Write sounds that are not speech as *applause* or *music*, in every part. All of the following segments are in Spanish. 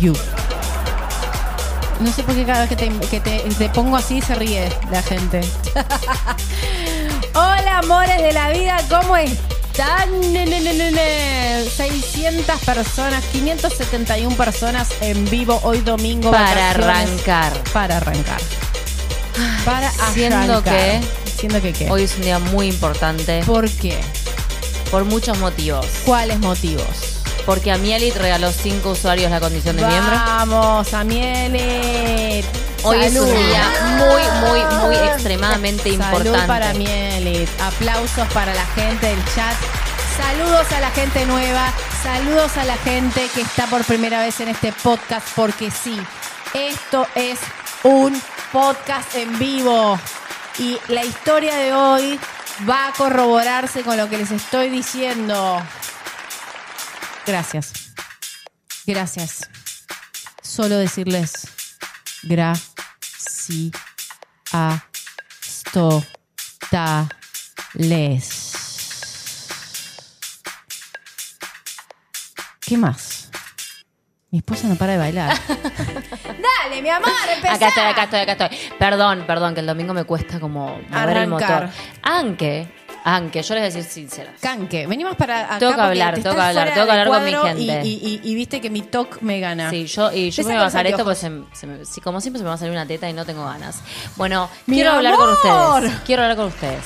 you. No sé por qué cada vez que te, que te- te pongo así se ríe la gente. *laughs* Hola, amores de la vida, ¿cómo están? Ne, ne, ne, ne, ne. 600 personas, 571 personas en vivo hoy domingo. Para arrancar. Para arrancar. Para Siendo arrancar. que- Siendo que qué. Hoy es un día muy importante ¿Por qué? por muchos motivos. ¿Cuáles motivos? Porque a Mielit regaló cinco usuarios la condición de miembro. Vamos, a Mielit. Hoy es un día muy, muy, muy extremadamente Salud importante. para Mielit. Aplausos para la gente del chat. Saludos a la gente nueva. Saludos a la gente que está por primera vez en este podcast. Porque sí, esto es un podcast en vivo. Y la historia de hoy va a corroborarse con lo que les estoy diciendo. Gracias. Gracias. Solo decirles gracias a totales. ¿Qué más? Mi esposa no para de bailar. *laughs* Dale, mi amor, empezá. Acá estoy, acá estoy, acá estoy. Perdón, perdón, que el domingo me cuesta como mover el motor. Aunque, aunque, yo les voy a decir sincera. Canque, venimos para acá Tengo que hablar, te tengo que hablar, tengo que hablar con mi gente. Y, y- y- y viste que mi talk me gana. Sí, yo, y yo me voy a bajar esto porque se, me- se me- sí, como siempre se me va a salir una teta y no tengo ganas. Bueno, ¡Mi quiero hablar con ustedes. Quiero hablar con ustedes.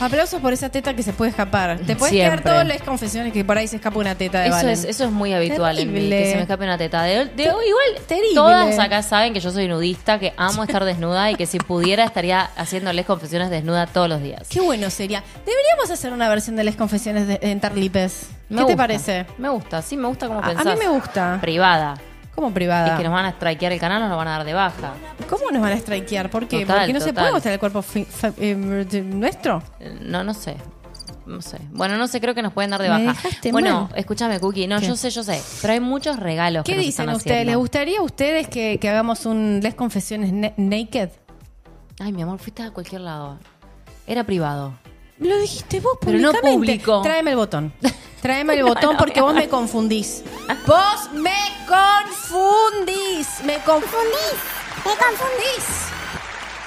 Aplausos por esa teta que se puede escapar. Te puedes Siempre. quedar todas las confesiones que por ahí se escapa una teta de Eso Valen. es, eso es muy habitual en mí, que se me escape una teta. De, de- igual, Terrible. todas acá saben que yo soy nudista, que amo estar *laughs* desnuda y que si pudiera estaría haciéndoles confesiones desnuda todos los días. Qué bueno sería. Deberíamos hacer una versión de las confesiones de, en Tarlipes. ¿Qué te gusta, parece? Me gusta, sí, me gusta como A- a pensás. mí me gusta. Privada. Como Y privada. que nos van a strikear el canal o nos van a dar de baja. ¿Cómo nos van a strikear? ¿Por qué? Total, Porque no se puede mostrar el cuerpo eh, nuestro. Eh, No, no sé. No sé. Bueno, no sé, creo que nos pueden dar de baja. Bueno, mal. escúchame, Cookie. No, ¿Qué? yo sé, yo sé. Pero hay muchos regalos ¿Qué que nos dicen están ustedes? ¿Les gustaría a ustedes que, que hagamos un Les Confesiones ne- Naked? Ay, mi amor, fuiste a cualquier lado. Era privado. Lo dijiste vos Pero no público. Tráeme el botón. *laughs* Tráeme el botón porque vos me confundís. Vos me confundís. Me confundís. Me confundís.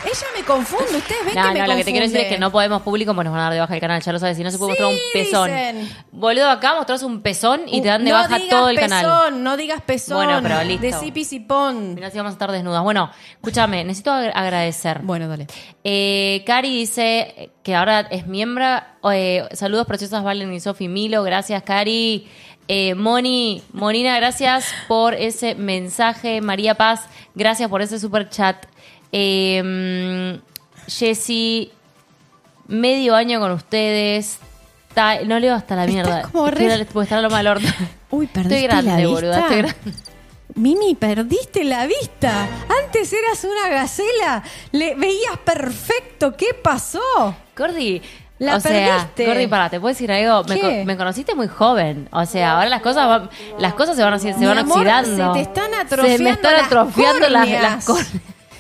Ella me confunde. Ustedes ven No, que me no, lo que te quiero decir es que no podemos público, pues nos van a dar de baja el canal, ya lo sabes. Si no se puede Sí, mostrar un pezón. dicen. Boludo, acá mostrás un pezón y te dan de no baja digas todo el pezón, canal. No digas pezón. Bueno, pero listo. Decí pisipón. Mirá si vamos a estar desnudas. Bueno, escúchame, necesito ag- agradecer. Bueno, dale. Eh, Cari dice que ahora es miembro. Eh, saludos preciosas, Valen y Sofi Milo. Gracias, Cari. Eh, Moni, Monina, gracias por ese mensaje. María Paz, gracias por ese super chat. Eh, Jessy, medio año con ustedes. Ta- no leo hasta la Estás mierda. como re- Quiero- Porque está lo mal orto. Uy, *laughs* perdiste Estoy grande, la boluda. vista. Estoy grande. Mimi, perdiste la vista. Antes eras una gacela. Le veías perfecto. ¿Qué pasó? Gordi, La o sea, perdiste. Gordi, para, te puedo decir algo. Me, ¿Qué? co- me conociste muy joven. O sea, ahora las cosas van, las cosas se van, así- se Mi van amor, oxidando. Se te están atrofiando Se me están las atrofiando las, córneas. las córneas.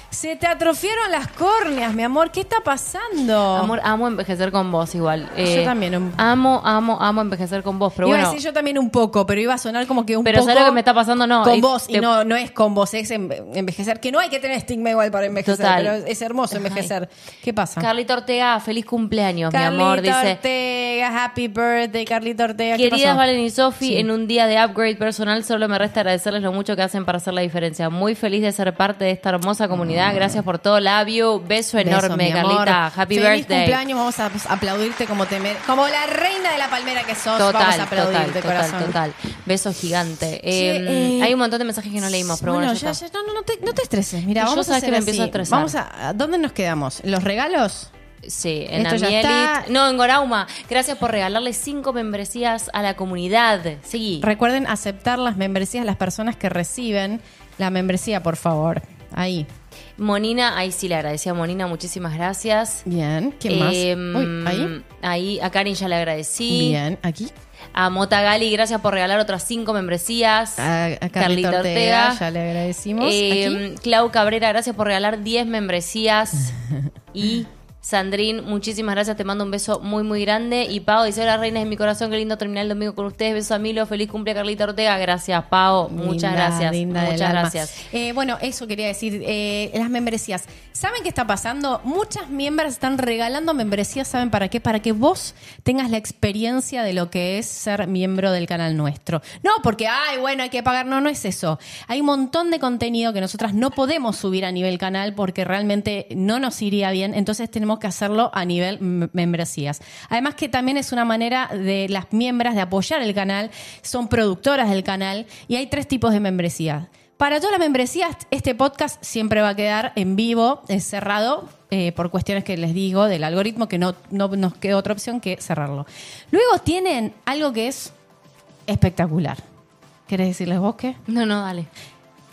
Se te atrofiaron las córneas, mi amor. ¿Qué está pasando? Amor, amo envejecer con vos igual. Eh, Yo también, un- Amo, amo, amo envejecer con vos. Pero iba bueno. a decir yo también un poco, pero iba a sonar como que un Pero poco. ¿sabes lo que me está pasando? No, Con y vos, y no, no es con vos, es en- envejecer. Que no hay que tener estigma igual para envejecer, Total. pero es hermoso envejecer. ¿Qué pasa? Carlita Ortega, feliz cumpleaños, mi amor. Dice. Ortega, happy birthday, Carlita Ortega. ¿Qué Queridas? Valen y Sofi, Sí. en un día de upgrade personal solo me resta agradecerles lo mucho que hacen para hacer la diferencia. Muy feliz de ser parte de esta hermosa comunidad. Gracias por todo, labio. Beso enorme, Beso. Carlita. Happy Feliz birthday. cumpleaños, vamos a aplaudirte como te como la reina de la palmera que sos. Total, vamos a aplaudirte, total, corazón. total, total. Beso gigante. Eh, eh, hay un montón de mensajes que no leímos, pero bueno, ya ya, no, no, no te, no te estreses. Mira, vamos a sabes que hacer me así. empiezo a estresar. Vamos a, ¿a ¿Dónde nos quedamos? ¿Los regalos? Sí, en Amielit. No, en Gorauma. Gracias por regalarle cinco membresías a la comunidad. Sí. Recuerden aceptar las membresías las personas que reciben la membresía, por favor. Ahí. Monina, ahí sí le agradecía a Monina, muchísimas gracias. Bien. ¿Quién más? Em, Uy, ahí. Ahí, a Karin ya le agradecí. Bien. Aquí. A Mota Gali, gracias por regalar otras cinco membresías. A, a Carlita Ortega, ya le agradecimos. Eh, Aquí. Clau Cabrera, gracias por regalar 10 membresías. y *laughs* Sandrín, muchísimas gracias, te mando un beso muy, muy grande. Y Pau dice, hola reinas de mi corazón, qué lindo terminar el domingo con ustedes. Beso a Milo, feliz cumple Carlita Ortega. Gracias, Pau. Muchas gracias. Muchas gracias. Eh, bueno, eso quería decir. eh, las membresías. ¿Saben qué está pasando? Muchas miembros están regalando membresías. ¿Saben para qué? Para que vos tengas la experiencia de lo que es ser miembro del canal nuestro. No, porque, ay, bueno, hay que pagar. No, no es eso. Hay un montón de contenido que nosotras no podemos subir a nivel canal porque realmente no nos iría bien. Entonces tenemos que hacerlo a nivel membresías. Además que también es una manera de las miembros de apoyar el canal. Son productoras del canal y hay tres tipos de membresías. Para todas las membresías, este podcast siempre va a quedar en vivo, es cerrado, eh, por cuestiones que les digo del algoritmo, que no, no nos queda otra opción que cerrarlo. Luego tienen algo que es espectacular. ¿Querés decirles vos qué? No, no, dale.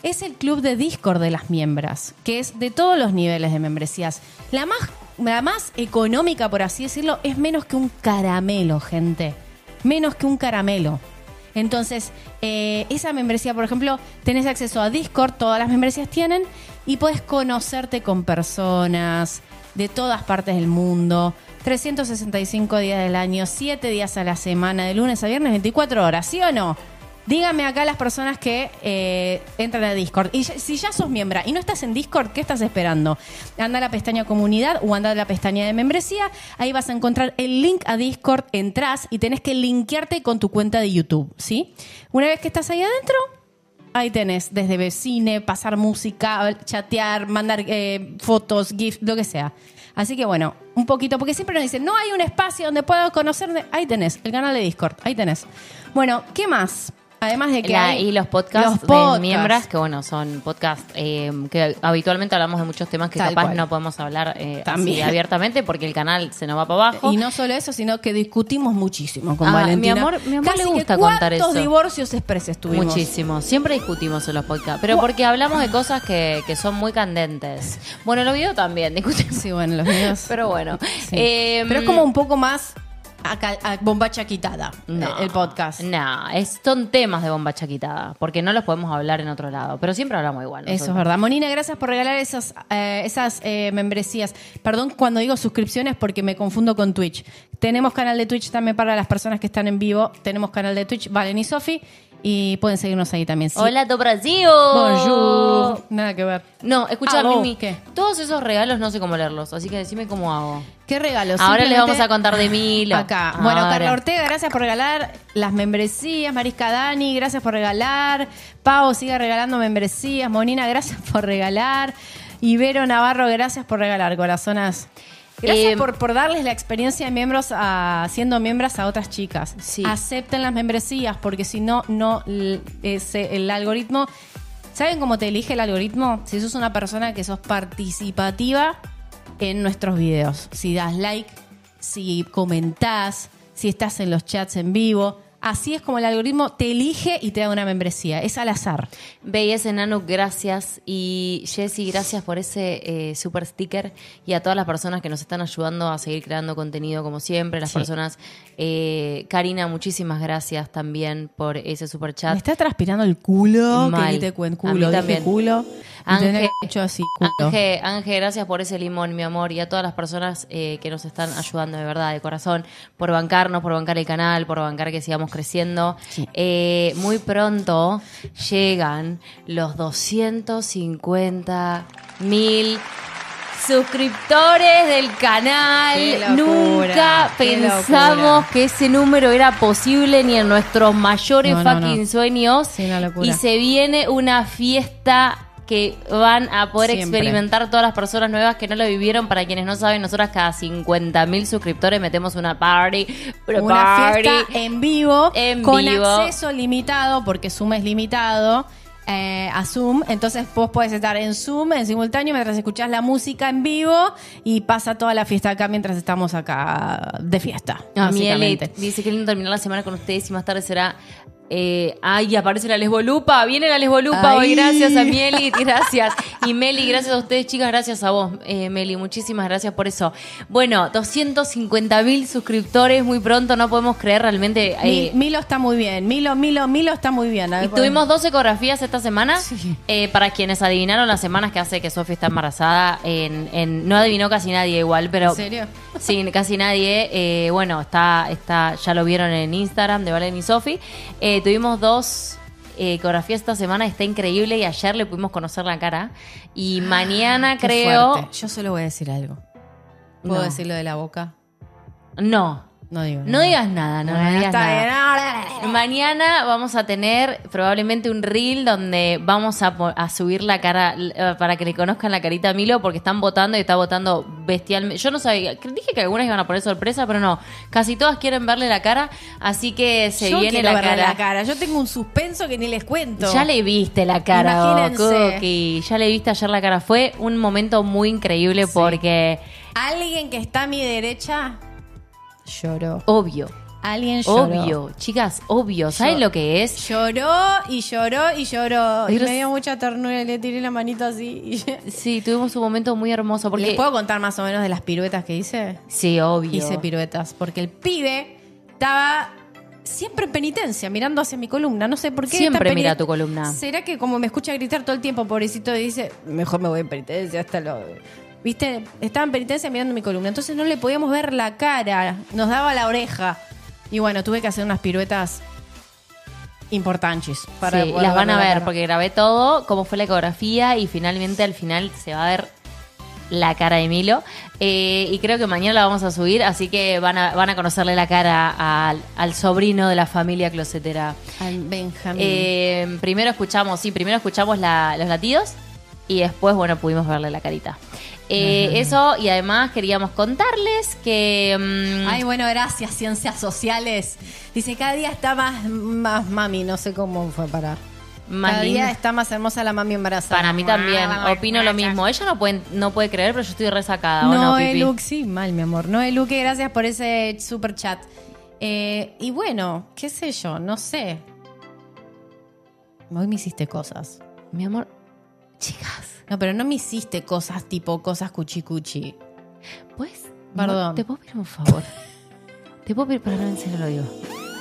Es el club de Discord de las miembros, que es de todos los niveles de membresías. La más, la más económica, por así decirlo, es menos que un caramelo, gente. Menos que un caramelo. Entonces, eh, esa membresía, por ejemplo, tenés acceso a Discord, todas las membresías tienen, y puedes conocerte con personas de todas partes del mundo, 365 días del año, 7 días a la semana, de lunes a viernes, 24 horas, ¿sí o no? Dígame acá las personas que eh, entran a Discord. Y si ya sos miembro y no estás en Discord, ¿qué estás esperando? Anda a la pestaña comunidad o anda a la pestaña de membresía. Ahí vas a encontrar el link a Discord, entras y tenés que linkearte con tu cuenta de YouTube, ¿sí? Una vez que estás ahí adentro, ahí tenés desde cine, pasar música, chatear, mandar eh, fotos, GIFs, lo que sea. Así que bueno, un poquito, porque siempre nos dicen, no hay un espacio donde puedo conocer. Ahí tenés, el canal de Discord, ahí tenés. Bueno, ¿qué más? Además de que La- hay y los podcasts, los podcasts. de miembros, que bueno, son podcasts eh, que habitualmente hablamos de muchos temas que Tal capaz cual. no podemos hablar eh, También. así abiertamente porque el canal se nos va para abajo. *laughs* Y no solo eso, sino que discutimos muchísimo con Ah, Valentina. mi amor- mi amor Casi le que gusta contar ¿Cuántos eso? divorcios expreses tuvimos? Muchísimo. Siempre discutimos en los podcasts. Pero porque hablamos de cosas que, que son muy candentes. Bueno, en los videos también discutimos. Sí, bueno, los míos. *laughs* Pero bueno. Sí. Eh, Pero es como un poco más a, a bombacha quitada no, el podcast. No, es, son temas de bomba chaquitada. Porque no los podemos hablar en otro lado. Pero siempre hablamos igual. Eso es verdad. Monina, gracias por regalar esas, eh, esas eh, membresías. Perdón cuando digo suscripciones porque me confundo con Twitch. Tenemos canal de Twitch también para las personas que están en vivo. Tenemos canal de Twitch, Valen y Sofi. Y pueden seguirnos ahí también. Sí. Hola, do Brasil. Bonjour. Nada que ver. No, escucha, Aló. Mimi. ¿Qué? Todos esos regalos no sé cómo leerlos. Así que decime cómo hago. ¿Qué regalos? Ahora les vamos a contar de Milo. Acá. Bueno, Ahora. Carla Ortega, gracias por regalar las membresías. Marisca Dani, gracias por regalar. Pau sigue regalando membresías. Monina, gracias por regalar. Ibero Navarro, gracias por regalar, corazonas. Gracias Eh, por, por darles la experiencia de miembros a, siendo miembros a otras chicas. Sí. Acepten las membresías, porque si no, no ese- el algoritmo. ¿Saben cómo te elige el algoritmo? Si sos una persona que sos participativa en nuestros videos. Si das like, si comentás, si estás en los chats en vivo. Así es como el algoritmo te elige y te da una membresía. Es al azar. BS Nano, gracias. Y Jessy, gracias por ese eh, super sticker. Y a todas las personas que nos están ayudando a seguir creando contenido como siempre. Las Sí. personas. eh, Karina, muchísimas gracias también por ese super Me chat. está transpirando el culo, Mal. que te cuento A mí culo, también. culo. Ángel- así, culo. Ángel, Ángel, gracias por ese limón, mi amor, y a todas las personas eh, que nos están ayudando de verdad, de corazón, por bancarnos, por bancar el canal, por bancar que sigamos creciendo. Sí. Eh, muy pronto llegan los 250 mil suscriptores del canal. Locura, Nunca pensamos que ese número era posible ni en nuestros mayores No, fucking no. sueños. Sí. Y se viene una fiesta que van a poder Siempre. experimentar todas las personas nuevas que no lo vivieron. Para quienes no saben, nosotras cada 50 mil suscriptores metemos una party. Pero una party. fiesta en vivo En con vivo. acceso limitado porque Zoom es limitado eh, a Zoom entonces vos podés estar en Zoom en simultáneo mientras escuchás la música en vivo y pasa toda la fiesta acá mientras estamos acá de fiesta básicamente. dice que lindo terminar la semana con ustedes y más tarde será. Eh, ay, aparece la lesbolupa. Viene la lesbolupa hoy. Gracias a Mieli, *laughs* gracias. Y Meli, gracias a ustedes, chicas. Gracias a vos, eh, Meli. Muchísimas gracias por eso. Bueno, 250 mil suscriptores muy pronto. No podemos creer realmente. Eh, Milo está muy bien Milo Milo Milo está muy bien ver, Y tuvimos dos ecografías esta semana. Sí. Eh, para quienes adivinaron las semanas que hace que Sofía está embarazada, en, en- no adivinó casi nadie igual, pero. ¿En serio? *laughs* Sí, casi nadie. Bueno, está, está, ya lo vieron en Instagram de Valen y Sofi. Eh, tuvimos dos eh, ecografías esta semana, está increíble. Y ayer le pudimos conocer la cara. Y mañana Ah, Qué creo. fuerte. yo solo voy a decir algo ¿puedo No. decir lo de la boca? No. No digo No digas nada, no, no digas está nada. bien. Mañana vamos a tener probablemente un reel donde vamos a, subir la cara eh, para que le conozcan la carita a Milo porque están votando y está votando bestialmente. Yo no sabía, dije que algunas iban a poner sorpresa, pero no. Casi todas quieren verle la cara, así que se Yo viene la cara. la cara. Yo tengo un suspenso que ni les cuento. Ya le viste la cara. Cookie. Ya le viste ayer la cara. Fue un momento muy increíble Sí. porque, Alguien que está a mi derecha lloró. obvio, Alguien lloró. obvio, chicas, obvio. ¿Saben Yo- lo que es? Lloró y lloró y lloró. Y Pero me dio mucha ternura y le tiré la manito así. y- *laughs* Sí, tuvimos un momento muy hermoso porque... ¿Les puedo contar más o menos de las piruetas que hice? Sí, obvio. Hice piruetas porque el pibe estaba siempre en penitencia, mirando hacia mi columna. No sé por qué. Siempre está en mira tu columna. ¿Será que como me escucha gritar todo el tiempo, pobrecito, y dice, mejor me voy en penitencia hasta lo... Viste, estaba en penitencia mirando mi columna. Entonces no le podíamos ver la cara. Nos daba la oreja. Y bueno, tuve que hacer unas piruetas importantes. Para Sí, las van a ver porque grabé todo, cómo fue la ecografía y finalmente al final se va a ver la cara de Milo. Eh, y creo que mañana la vamos a subir, así que van a, van a conocerle la cara al, al sobrino de la familia closetera. Al Benjamín. Eh, primero escuchamos, sí, primero escuchamos la- los latidos y después, bueno, pudimos verle la carita. Eh, Eso, y además queríamos contarles que... mm, Ay, bueno, gracias, ciencias sociales. Dice, cada día está más, más mami, no sé cómo fue para. Más cada linda. día está más hermosa la mami embarazada. Para mí también, opino lo mismo. Ella no puede, no puede creer, pero yo estoy resacada. ¿o no, No? Luke, sí, mal, mi amor. No, Luke, gracias por ese super chat. Eh, y bueno, qué sé yo, no sé. Hoy me hiciste cosas. Mi amor, chicas, No, pero no me hiciste cosas tipo cosas cuchi cuchi. ¿puedes? Perdón. ¿Te puedo pedir un favor? ¿Te puedo pedir, para no, en serio lo digo.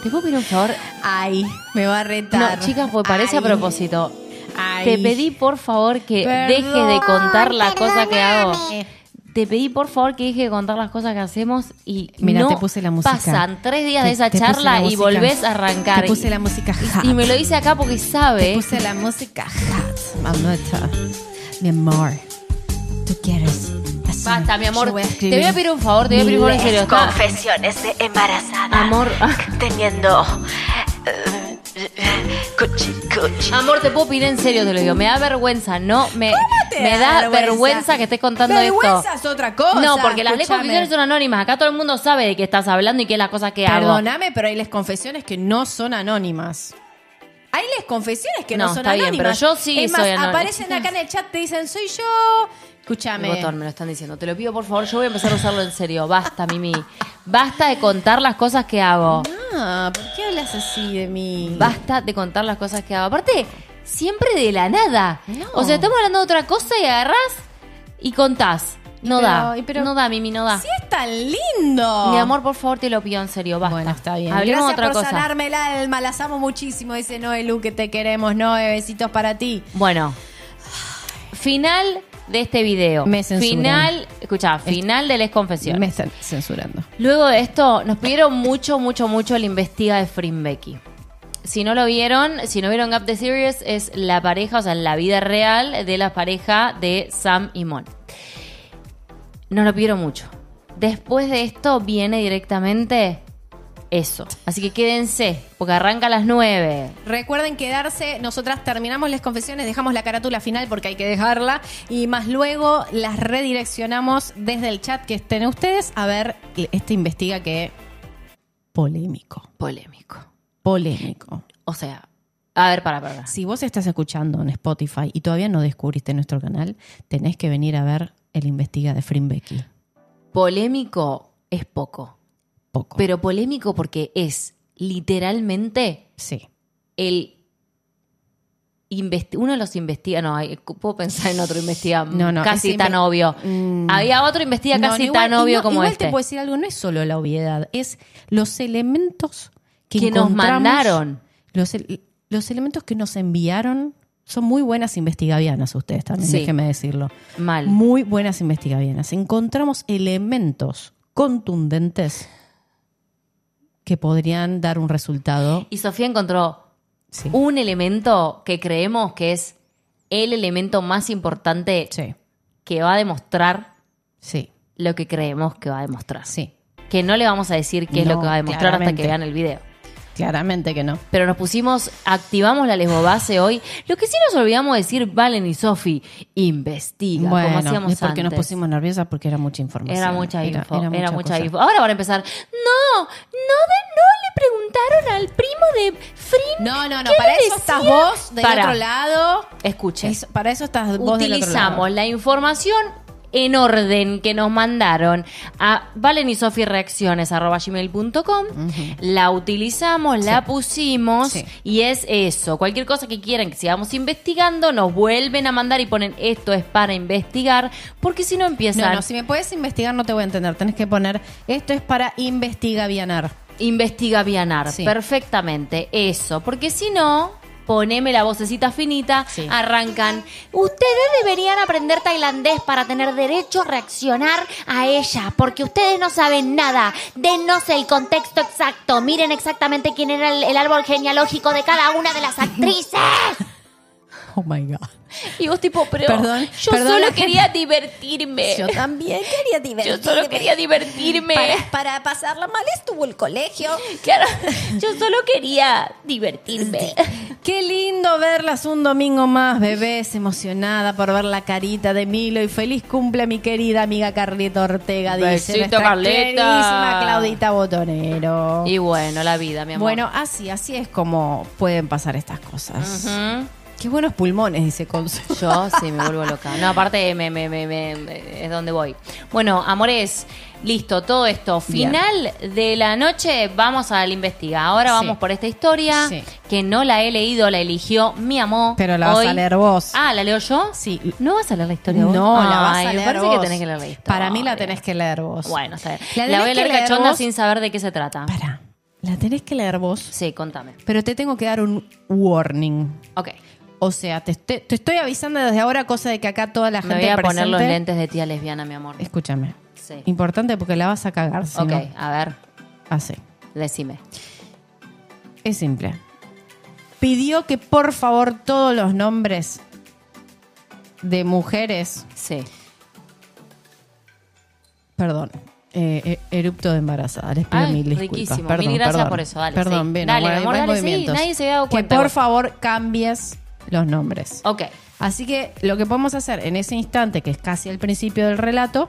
¿Te puedo pedir un favor? Ay, me va a retar. No, chicas, pues parece a Ay, propósito. ay. Te pedí, por favor, que Perdón, dejes de contar las cosas que hago. Te pedí, por favor, que dejes de contar las cosas que hacemos y Mira, no te puse la música. pasan tres días Te- de esa te charla la y volvés a arrancar. Te puse la música hot. y me lo dice acá porque Te sabe. puse la música hot, mamita. Mi amor, tú quieres. así. Basta, mi amor. Yo voy a te voy a pedir un favor, te voy a pedir un favor en serio. está- Confesiones de embarazada. Amor, *laughs* Teniendo. eh, cuchi, cuchi. amor, te puedo pedir en serio, te lo digo. Me da vergüenza, no me, te me da vergüenza? que estés contando Vergüenza esto. es otra cosa. no, porque las leyes confesiones son anónimas. Acá todo el mundo sabe de qué estás hablando y qué es las cosas que hago. Perdóname, pero hay las confesiones que no son anónimas. Hay las confesiones que no, No, son está bien, pero yo sí es más, soy aparecen acá en el chat, te dicen, soy yo. Escúchame. botón, me lo están diciendo. Te lo pido, por favor. Yo voy a empezar a usarlo en serio. Basta, Mimi. Basta de contar las cosas que hago. Ah, ¿por qué hablas así de mí? Basta de contar las cosas que hago. Aparte, siempre de la nada. No. O sea, estamos hablando de otra cosa y agarrás y contás. No pero- da. pero- no da, Mimi, no da. Sí es tan lindo. Mi amor, por favor, te lo pido en serio. Basta. Bueno, está bien. Hablemos Gracias de otra por cosa. sanarme el alma. Las amo muchísimo. Dice Noé Lu, que te queremos. Noé, besitos para ti. Bueno, final de este video. Me censuran. Final, escucha, final de Les Confesiones. Me están censurando. Luego de esto, nos pidieron mucho, mucho, mucho el investiga de Frimbecky. Si no lo vieron, si no vieron Up the Series, es la pareja, o sea, la vida real de la pareja de Sam y Mon. Nos lo pidieron mucho. Después de esto viene directamente eso. Así que quédense, porque arranca a las 9. Recuerden quedarse, nosotras terminamos las confesiones, dejamos la carátula final porque hay que dejarla y más luego las redireccionamos desde el chat que estén ustedes a ver este investiga que polémico, Polémico. polémico. O sea, a ver, para, para. para. Si vos estás escuchando en Spotify y todavía no descubriste nuestro canal, tenés que venir a ver el investiga de Frimbecky. Polémico es poco. Poco. Pero polémico porque es literalmente sí. el uno de los investiga no puedo pensar en otro investiga *laughs* No, no, casi tan obvio Mm. había otro investiga No, casi igual- tan obvio como igual este te puedo decir algo, no es solo la obviedad, es los elementos que, Que nos mandaron. Los, los elementos que nos enviaron son muy buenas investigavianas ustedes también, Sí. déjeme decirlo. mal Muy buenas investigavianas. Encontramos elementos contundentes que podrían dar un resultado. y Sofía encontró Sí. un elemento que creemos que es el elemento más importante Sí, que va a demostrar sí, lo que creemos que va a demostrar sí. que no le vamos a decir qué es lo que va a demostrar hasta que vean el video Claramente que no. pero nos pusimos, activamos la lesbobase hoy. Lo que sí nos olvidamos decir, Valen y Sofi, investiga, como Bueno, hacíamos es porque nos pusimos nerviosas porque era mucha información. Era mucha info, era, mucha mucha info. Ahora van a empezar, no, no, de, no le preguntaron al primo de Frin. No, no, no, ¿qué para eso estás vos del Para. otro lado. Escuche, para eso estás vos del otro lado. utilizamos la información en orden que nos mandaron a Valen y Sofi Reacciones arroba gmail.com. La utilizamos, la pusimos Sí. y es eso. Cualquier cosa que quieran que sigamos investigando, nos vuelven a mandar y ponen esto es para investigar, porque si no empiezan No, no, si me puedes investigar no te voy a entender. Tenés que poner, esto es para investigavianar. investiga Vianar. Sí. Perfectamente, eso. Porque si no, poneme la vocecita finita, Sí. arrancan. Ustedes deberían aprender tailandés para tener derecho a reaccionar a ella, porque ustedes no saben nada. Denos el contexto exacto. Miren exactamente quién era el, el árbol genealógico de cada una de las *laughs* actrices. Oh my God. *laughs* Y vos tipo, pero Perdón, yo perdón, solo quería divertirme. Yo también quería *laughs* Yo divertirme. solo quería divertirme. Para, para pasarla mal estuvo el colegio. Claro, yo solo quería divertirme. Qué lindo verlas un domingo más, bebés, emocionada por ver la carita de Milo y feliz cumple mi querida amiga Carlita Ortega, dice Besito, Carlita. Claudita Botonero. Y bueno, la vida, mi amor. Bueno, así, así es como pueden pasar estas cosas. Qué buenos pulmones, dice Consu. Yo sí me vuelvo loca. No, aparte me, me, me, me- me- es donde voy. Bueno, amores, listo, todo esto. Bien. Final de la noche, vamos al investiga. Ahora Sí. vamos por esta historia Sí. que no la he leído, la eligió mi amor. Pero la vas a leer vos. Ah, ¿la leo yo? Sí. ¿No vas a leer la historia vos? No, la vas a me leer parece vos. que tenés que leer la historia. Para mí la tenés que leer vos. Bueno, está bien. La La, voy a leer cachonda vos. sin saber de qué se trata. Para, la tenés que leer vos, Sí, contame. pero te tengo que dar un warning. Ok. O sea, te, te- te estoy avisando desde ahora, cosa de que acá toda la Me gente voy a poner los presente- lentes de tía lesbiana, mi amor. Escúchame. Sí. Importante porque la vas a cagar. Si Ok, no, a ver, así. decime. Es simple. Pidió que por favor todos los nombres de mujeres, Sí. perdón, eh, eh, erupto de embarazada. Les pido Ay, mil disculpas. riquísimo. Perdón, Mil gracias perdón. por eso, dale, Perdón, sí. bien, Dale, bueno, amor, dale, sí, nadie se había dado cuenta Que por favor cambies los nombres. Ok. Así que lo que podemos hacer en ese instante, que es casi al principio del relato,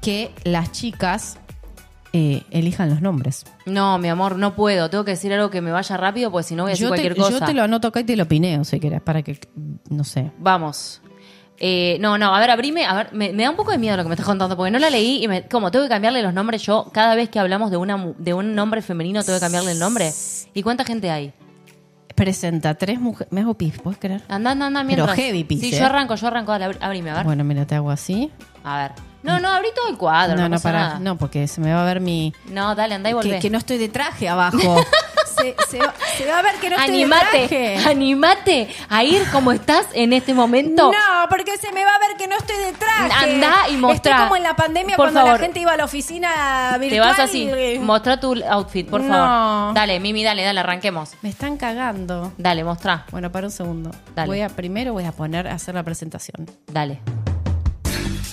que las chicas eh, elijan los nombres. No, mi amor, no puedo. Tengo que decir algo que me vaya rápido, porque si no voy a decir Yo te, cualquier cosa. yo te lo anoto acá y te lo pineo, si querés, para que, no sé. Vamos. Eh, no, no, a ver, abrime, a ver, me, me da un poco de miedo lo que me estás contando, porque no la leí y me, como tengo que cambiarle los nombres yo, cada vez que hablamos de, una, de un nombre femenino tengo que cambiarle el nombre. ¿Y cuánta gente hay? Presenta tres mujeres. Me hago pis, ¿puedes creer? Anda, anda, anda, Pero mientras. heavy pis, Sí, ¿eh? yo arranco, yo arranco, dale, abri- abrime, a ver. Bueno, mira, te hago así. A ver. No, no, abrí todo el cuadro, no, no, para. nada. No, porque se me va a ver mi. No, dale, andá y volvé. Que, que no estoy de traje abajo. *laughs* se, se va, se va a ver que no estoy de animate, traje. animate a ir como estás en este momento. No, porque se me va a ver que no estoy de traje. Andá y mostrá. Estoy como en la pandemia Por cuando favor. la gente iba a la oficina virtual. Te vas así. y- Mostrá tu outfit, por No. favor. Dale, Mimi, dale, dale, arranquemos. Me están cagando. Dale, mostrá. Bueno, para un segundo. Dale. Voy a, primero voy a poner a hacer la presentación. Dale.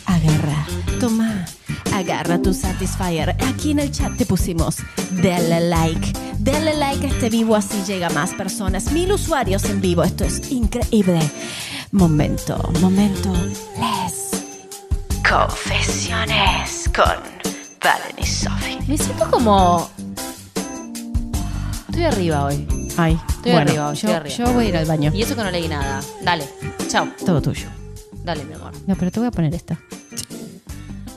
Agarra, toma, agarra tu Satisfyer. Aquí en el chat te pusimos, dale like. Dale like a este vivo, así llega más personas. Mil usuarios en vivo, esto es increíble. Momento, momento, les. Confesiones con Valen y Sophie. Me siento como. Estoy arriba hoy. Ay, Estoy bueno, arriba, yo, estoy arriba. yo voy a ir al baño. Y eso que no leí nada. Dale. Chao. Todo tuyo. Dale, mi amor. No, pero te voy a poner esta.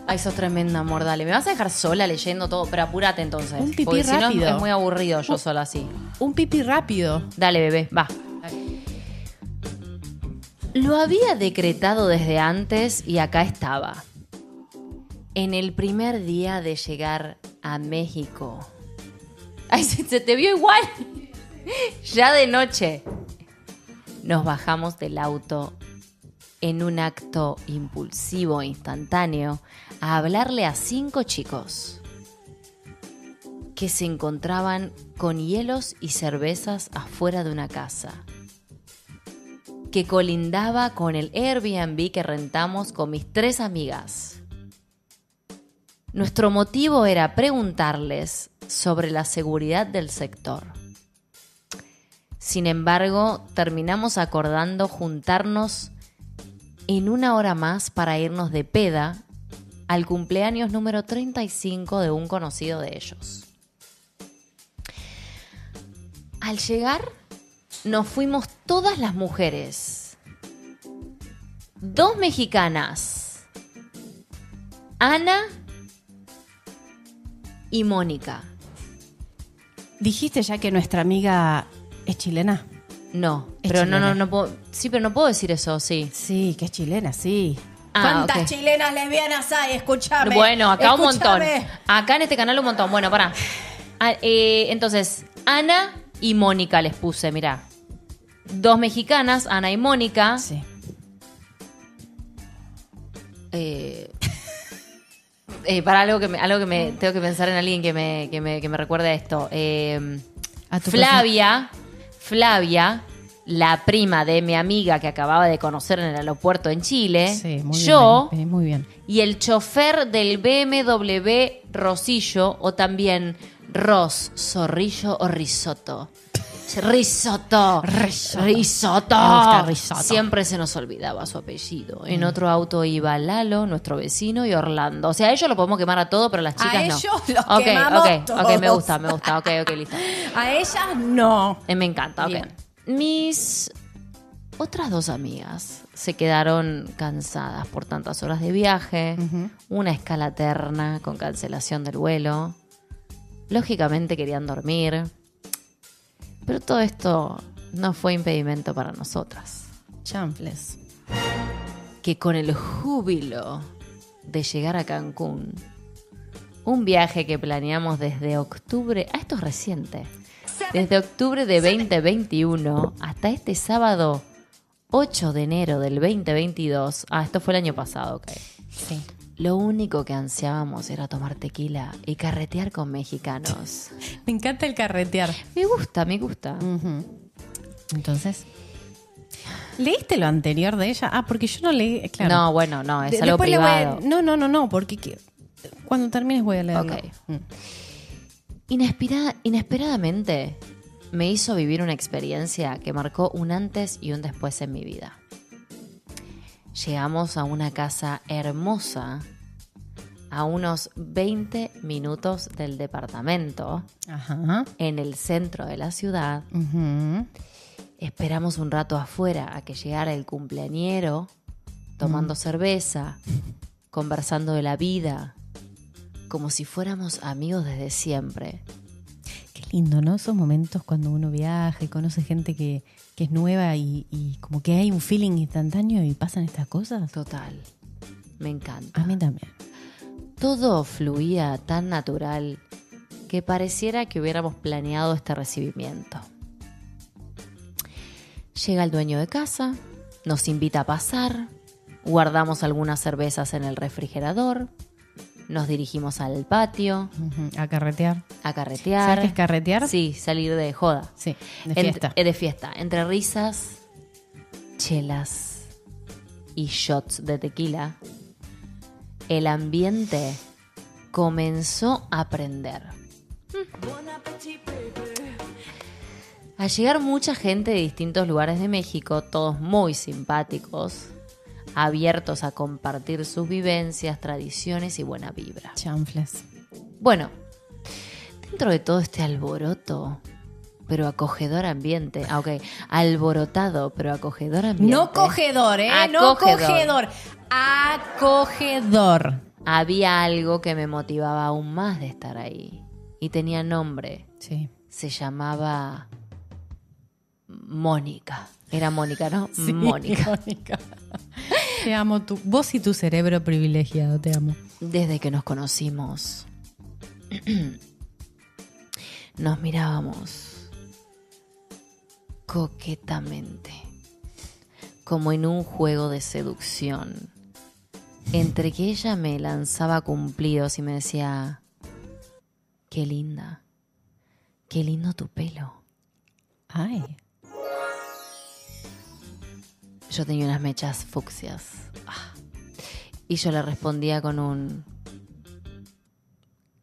Ay, sos tremenda, amor. Dale. Me vas a dejar sola leyendo todo, pero apúrate entonces. Un pipí porque si no es- rápido. es muy aburrido yo sola así. Un pipi rápido. Dale, bebé, va. Lo había decretado desde antes y acá estaba. En el primer día de llegar a México. Ay, se, se te vio igual. *laughs* ya de noche. Nos bajamos del auto en un acto impulsivo e instantáneo a hablarle a cinco chicos que se encontraban con hielos y cervezas afuera de una casa, que colindaba con el Airbnb que rentamos con mis tres amigas. Nuestro motivo era preguntarles sobre la seguridad del sector. Sin embargo, terminamos acordando juntarnos en una hora más para irnos de peda al cumpleaños número 35 de un conocido de ellos. Al llegar, nos fuimos todas las mujeres. Dos mexicanas, Ana y Mónica. Dijiste ya que nuestra amiga es chilena. No, Es pero no, no, chilena. no puedo. Sí, pero no puedo decir eso, sí. Sí, que es chilena, sí. Ah, ¿Cuántas chilenas lesbianas hay? Escúchame. Bueno, acá un montón. Acá en este canal un montón. Bueno, pará. Ah, eh, entonces, Ana y Mónica les puse, mirá. Dos mexicanas, Ana y Mónica. Sí. Eh, *laughs* eh, para algo que me, algo que me tengo que pensar en alguien que me, que me, que me recuerde a esto. Eh, A tu Flavia, Flavia, la prima de mi amiga que acababa de conocer en el aeropuerto en Chile. Sí, muy yo bien. Muy bien. y el chofer del BMW Rosillo o también Ros, Zorrillo o Risotto. Risotto. Risotto. Risotto. Siempre se nos olvidaba su apellido. En otro auto iba Lalo, nuestro vecino, y Orlando. O sea, a ellos lo podemos quemar a todo, pero a las A chicas no. ellos los Ok, quemamos ok, ok, me todos. gusta, me gusta. Ok, ok, listo. *laughs* A ellas no. Eh, me encanta, ok. Bien. Mis otras dos amigas se quedaron cansadas por tantas horas de viaje, una escala eterna con cancelación del vuelo. Lógicamente querían dormir, pero todo esto no fue impedimento para nosotras, Champles. que con el júbilo de llegar a Cancún, un viaje que planeamos desde octubre, ah, esto es reciente, desde octubre de 2021 hasta este sábado 8 de enero del 2022. Ah, esto fue el año pasado, ok. Sí. Lo único que ansiábamos era tomar tequila y carretear con mexicanos. *laughs* Me encanta el carretear. Me gusta, me gusta. Entonces. ¿Leíste lo anterior de ella? Ah, porque yo no leí. Claro. No, bueno, no, es De- algo después le voy a- privado. No, no, no, no, porque que- cuando termines voy a leerlo. Ok. Mm. Inespera- inesperadamente me hizo vivir una experiencia que marcó un antes y un después en mi vida. Llegamos a una casa hermosa a unos 20 minutos del departamento Ajá. en el centro de la ciudad. Esperamos un rato afuera a que llegara el cumpleañero tomando cerveza, conversando de la vida, como si fuéramos amigos desde siempre. Qué lindo, ¿no? Esos momentos cuando uno viaja y conoce gente que, que es nueva y, y como que hay un feeling instantáneo y pasan estas cosas. Total. Me encanta. A mí también. Todo fluía tan natural que pareciera que hubiéramos planeado este recibimiento. Llega el dueño de casa, nos invita a pasar, guardamos algunas cervezas en el refrigerador, nos dirigimos al patio A carretear. a carretear. ¿Sabes qué es carretear? Sí, salir de joda. Sí, de fiesta. eh, de fiesta. Entre risas, chelas y shots de tequila, el ambiente comenzó a prender. Al llegar mucha gente de distintos lugares de México, todos muy simpáticos, abiertos a compartir sus vivencias, tradiciones y buena vibra. Chanfles. Bueno, dentro de todo este alboroto, pero acogedor ambiente. Ah, ok. Alborotado, pero acogedor ambiente. No cogedor, ¿eh? No Acogedor. cogedor. Acogedor. Había algo que me motivaba aún más de estar ahí. Y tenía nombre. Sí. Se llamaba Mónica. Era Mónica, ¿no? *laughs* Sí, Mónica. Mónica. *laughs* Te amo, tu, vos y tu cerebro privilegiado, te amo. Desde que nos conocimos, *clears throat* nos mirábamos coquetamente, como en un juego de seducción, entre que ella me lanzaba cumplidos y me decía, qué linda, qué lindo tu pelo. Ay. Yo tenía unas mechas fucsias. Ah. Y yo le respondía con un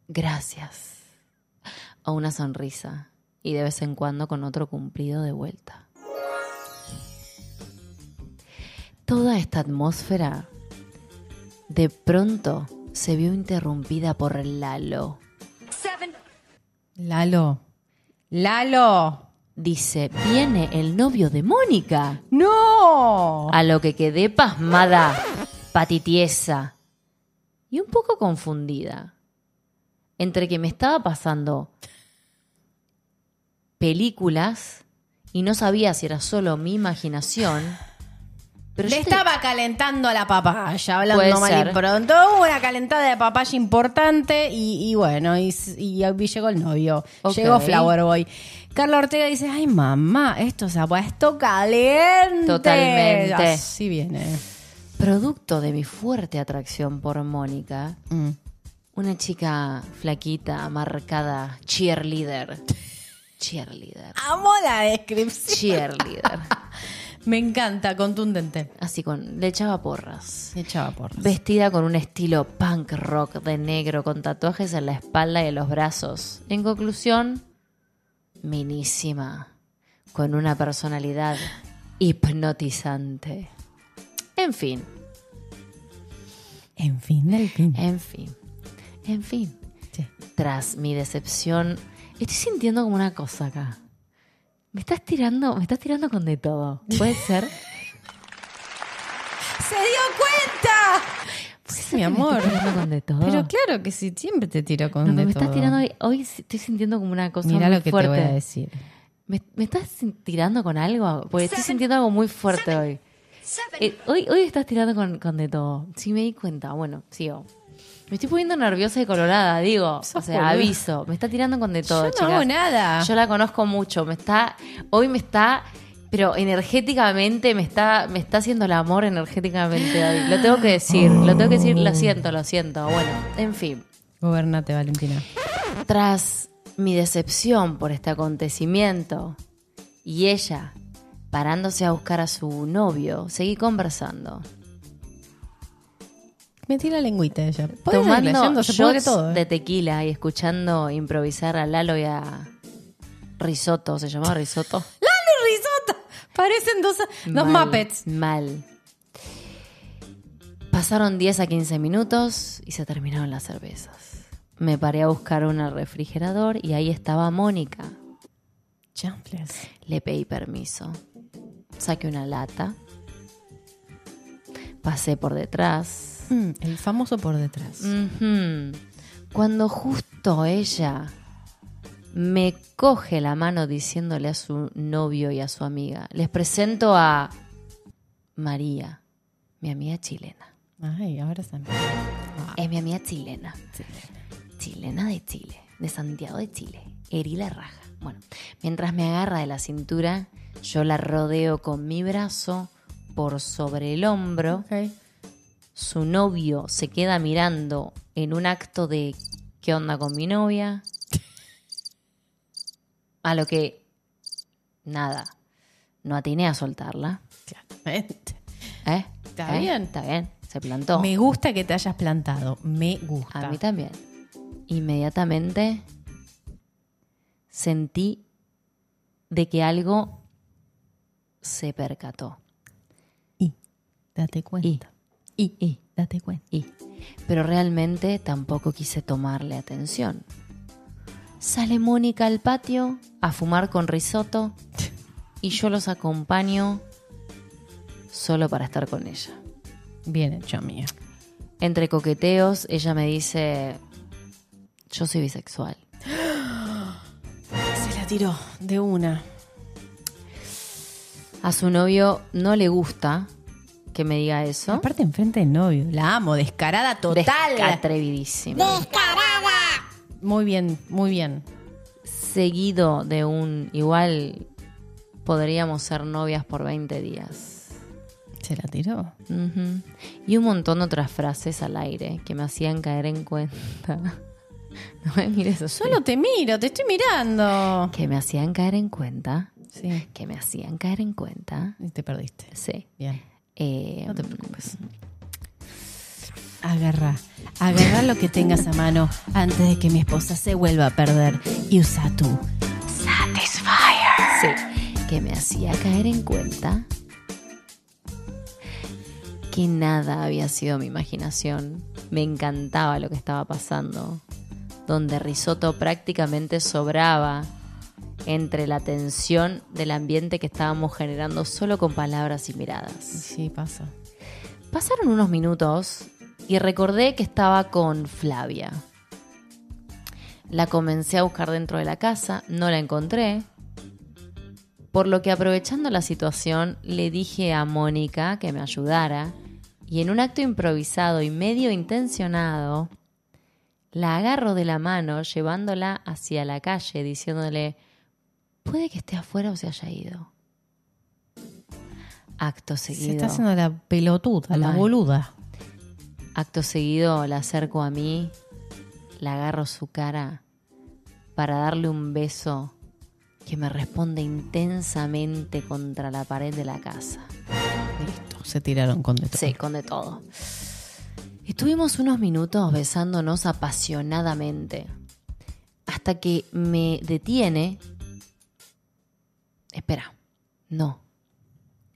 gracias o una sonrisa y de vez en cuando con otro cumplido de vuelta. Toda esta atmósfera de pronto se vio interrumpida por Lalo. Lalo. Lalo. Dice, viene el novio de Mónica. No. A lo que quedé pasmada, patitiesa y un poco confundida. Entre que me estaba pasando películas y no sabía si era solo mi imaginación. Pero Le te- estaba calentando a la papaya, hablando Puede mal y pronto. Hubo una calentada de papaya importante y, y bueno, y, y llegó el novio. Llegó Flower Boy. Carla Ortega dice, ay mamá, esto se ha puesto caliente. Totalmente. Así viene. producto de mi fuerte atracción por Mónica, Mm. una chica flaquita, marcada, cheerleader. *laughs* Cheerleader. Amo la descripción. Cheerleader. *laughs* Me encanta, contundente. Así con. Le echaba porras. Me echaba por. Vestida con un estilo punk rock de negro, con tatuajes en la espalda y en los brazos. En conclusión, minísima, con una personalidad hipnotizante. En fin, En fin del fin. en fin, en fin. Sí. Tras mi decepción, estoy sintiendo como una cosa acá. Me estás tirando, me estás tirando con de todo. ¿Puede ser? *laughs* ¡Se dio cuenta! Sí, mi ¿Me amor. estás tirando con de *laughs* todo? Pero claro que sí, siempre te tiro con No, de me estás todo. tirando hoy, hoy estoy sintiendo como una cosa Mira muy lo que fuerte. te voy a decir. ¿Me, me estás tirando con algo? Porque estoy sintiendo algo muy fuerte hoy. Eh, hoy. Hoy estás tirando con, con de todo. Sí, me di cuenta. Bueno, sigo. Me estoy poniendo nerviosa y colorada, digo. O sea, aviso. Me está tirando con de todo, Yo no chicas. hago nada. Yo la conozco mucho. Me está. Hoy me está. Pero energéticamente me está, me está haciendo el amor energéticamente. Lo tengo que decir, lo tengo que decir, lo siento, lo siento. Bueno, en fin. Gobernate, Valentina. Tras mi decepción por este acontecimiento y ella parándose a buscar a su novio, seguí conversando. Metí la lengüita ella. Tomando leyendo, se pudre shots todo. ¿eh? de tequila y escuchando improvisar a Lalo y a Risotto, ¿se llamaba Risotto? *laughs* ¡Lalo risotto! Parecen dos, dos Mal, Muppets. Mal. Pasaron 10 a 15 minutos y se terminaron las cervezas. Me paré a buscar un refrigerador y ahí estaba Mónica. Chanfles. Le pedí permiso. Saqué una lata. Pasé por detrás. Mm, el famoso por detrás. Cuando justo ella me coge la mano diciéndole a su novio y a su amiga, les presento a María, mi amiga chilena. Ay, ahora también. Es mi amiga chilena. Chilena de Chile, de Santiago de Chile. Herí la raja. Bueno, mientras me agarra de la cintura, yo la rodeo con mi brazo por sobre el hombro. Su novio se queda mirando en un acto de ¿qué onda con mi novia? A lo que, nada, no atiné a soltarla. Claramente. ¿Eh? Está ¿Eh? bien. Está bien, se plantó. Me gusta que te hayas plantado. Me gusta. A mí también. Inmediatamente sentí de que algo se percató. Y date cuenta. Y, Y, date cuenta. y. Pero realmente tampoco quise tomarle atención. Sale Mónica al patio a fumar con risotto y yo los acompaño solo para estar con ella. Bien hecho, mío. Entre coqueteos, ella me dice, yo soy bisexual. Se la tiró de una. A su novio no le gusta que me diga eso. Aparte, enfrente del novio. La amo, descarada total. Atrevidísimo. Muy bien, muy bien. Seguido de un igual podríamos ser novias por 20 días. Se la tiró. Ujú. Y un montón de otras frases al aire que me hacían caer en cuenta. *laughs* No me mires así. Solo te miro, te estoy mirando. Que me hacían caer en cuenta. Sí. Que me hacían caer en cuenta. Y te perdiste. Sí. Bien. Eh, No te preocupes. Agarra. Agarra lo que tengas a mano antes de que mi esposa se vuelva a perder. Y usa tú. Sí, que me hacía caer en cuenta que nada había sido mi imaginación. Me encantaba lo que estaba pasando, donde Risotto prácticamente sobraba entre la tensión del ambiente que estábamos generando solo con palabras y miradas. Sí, pasa. Pasaron unos minutos y recordé que estaba con Flavia. La comencé a buscar dentro de la casa, no la encontré. Por lo que aprovechando la situación le dije a Mónica que me ayudara y en un acto improvisado y medio intencionado la agarro de la mano llevándola hacia la calle diciéndole puede que esté afuera o se haya ido. Acto seguido. Se está haciendo la pelotuda, la boluda. Acto seguido la acerco a mí, la agarro su cara para darle un beso que me responde intensamente contra la pared de la casa. Listo, se tiraron con de todo. Sí, con de todo. Estuvimos unos minutos besándonos apasionadamente hasta que me detiene. Espera, no.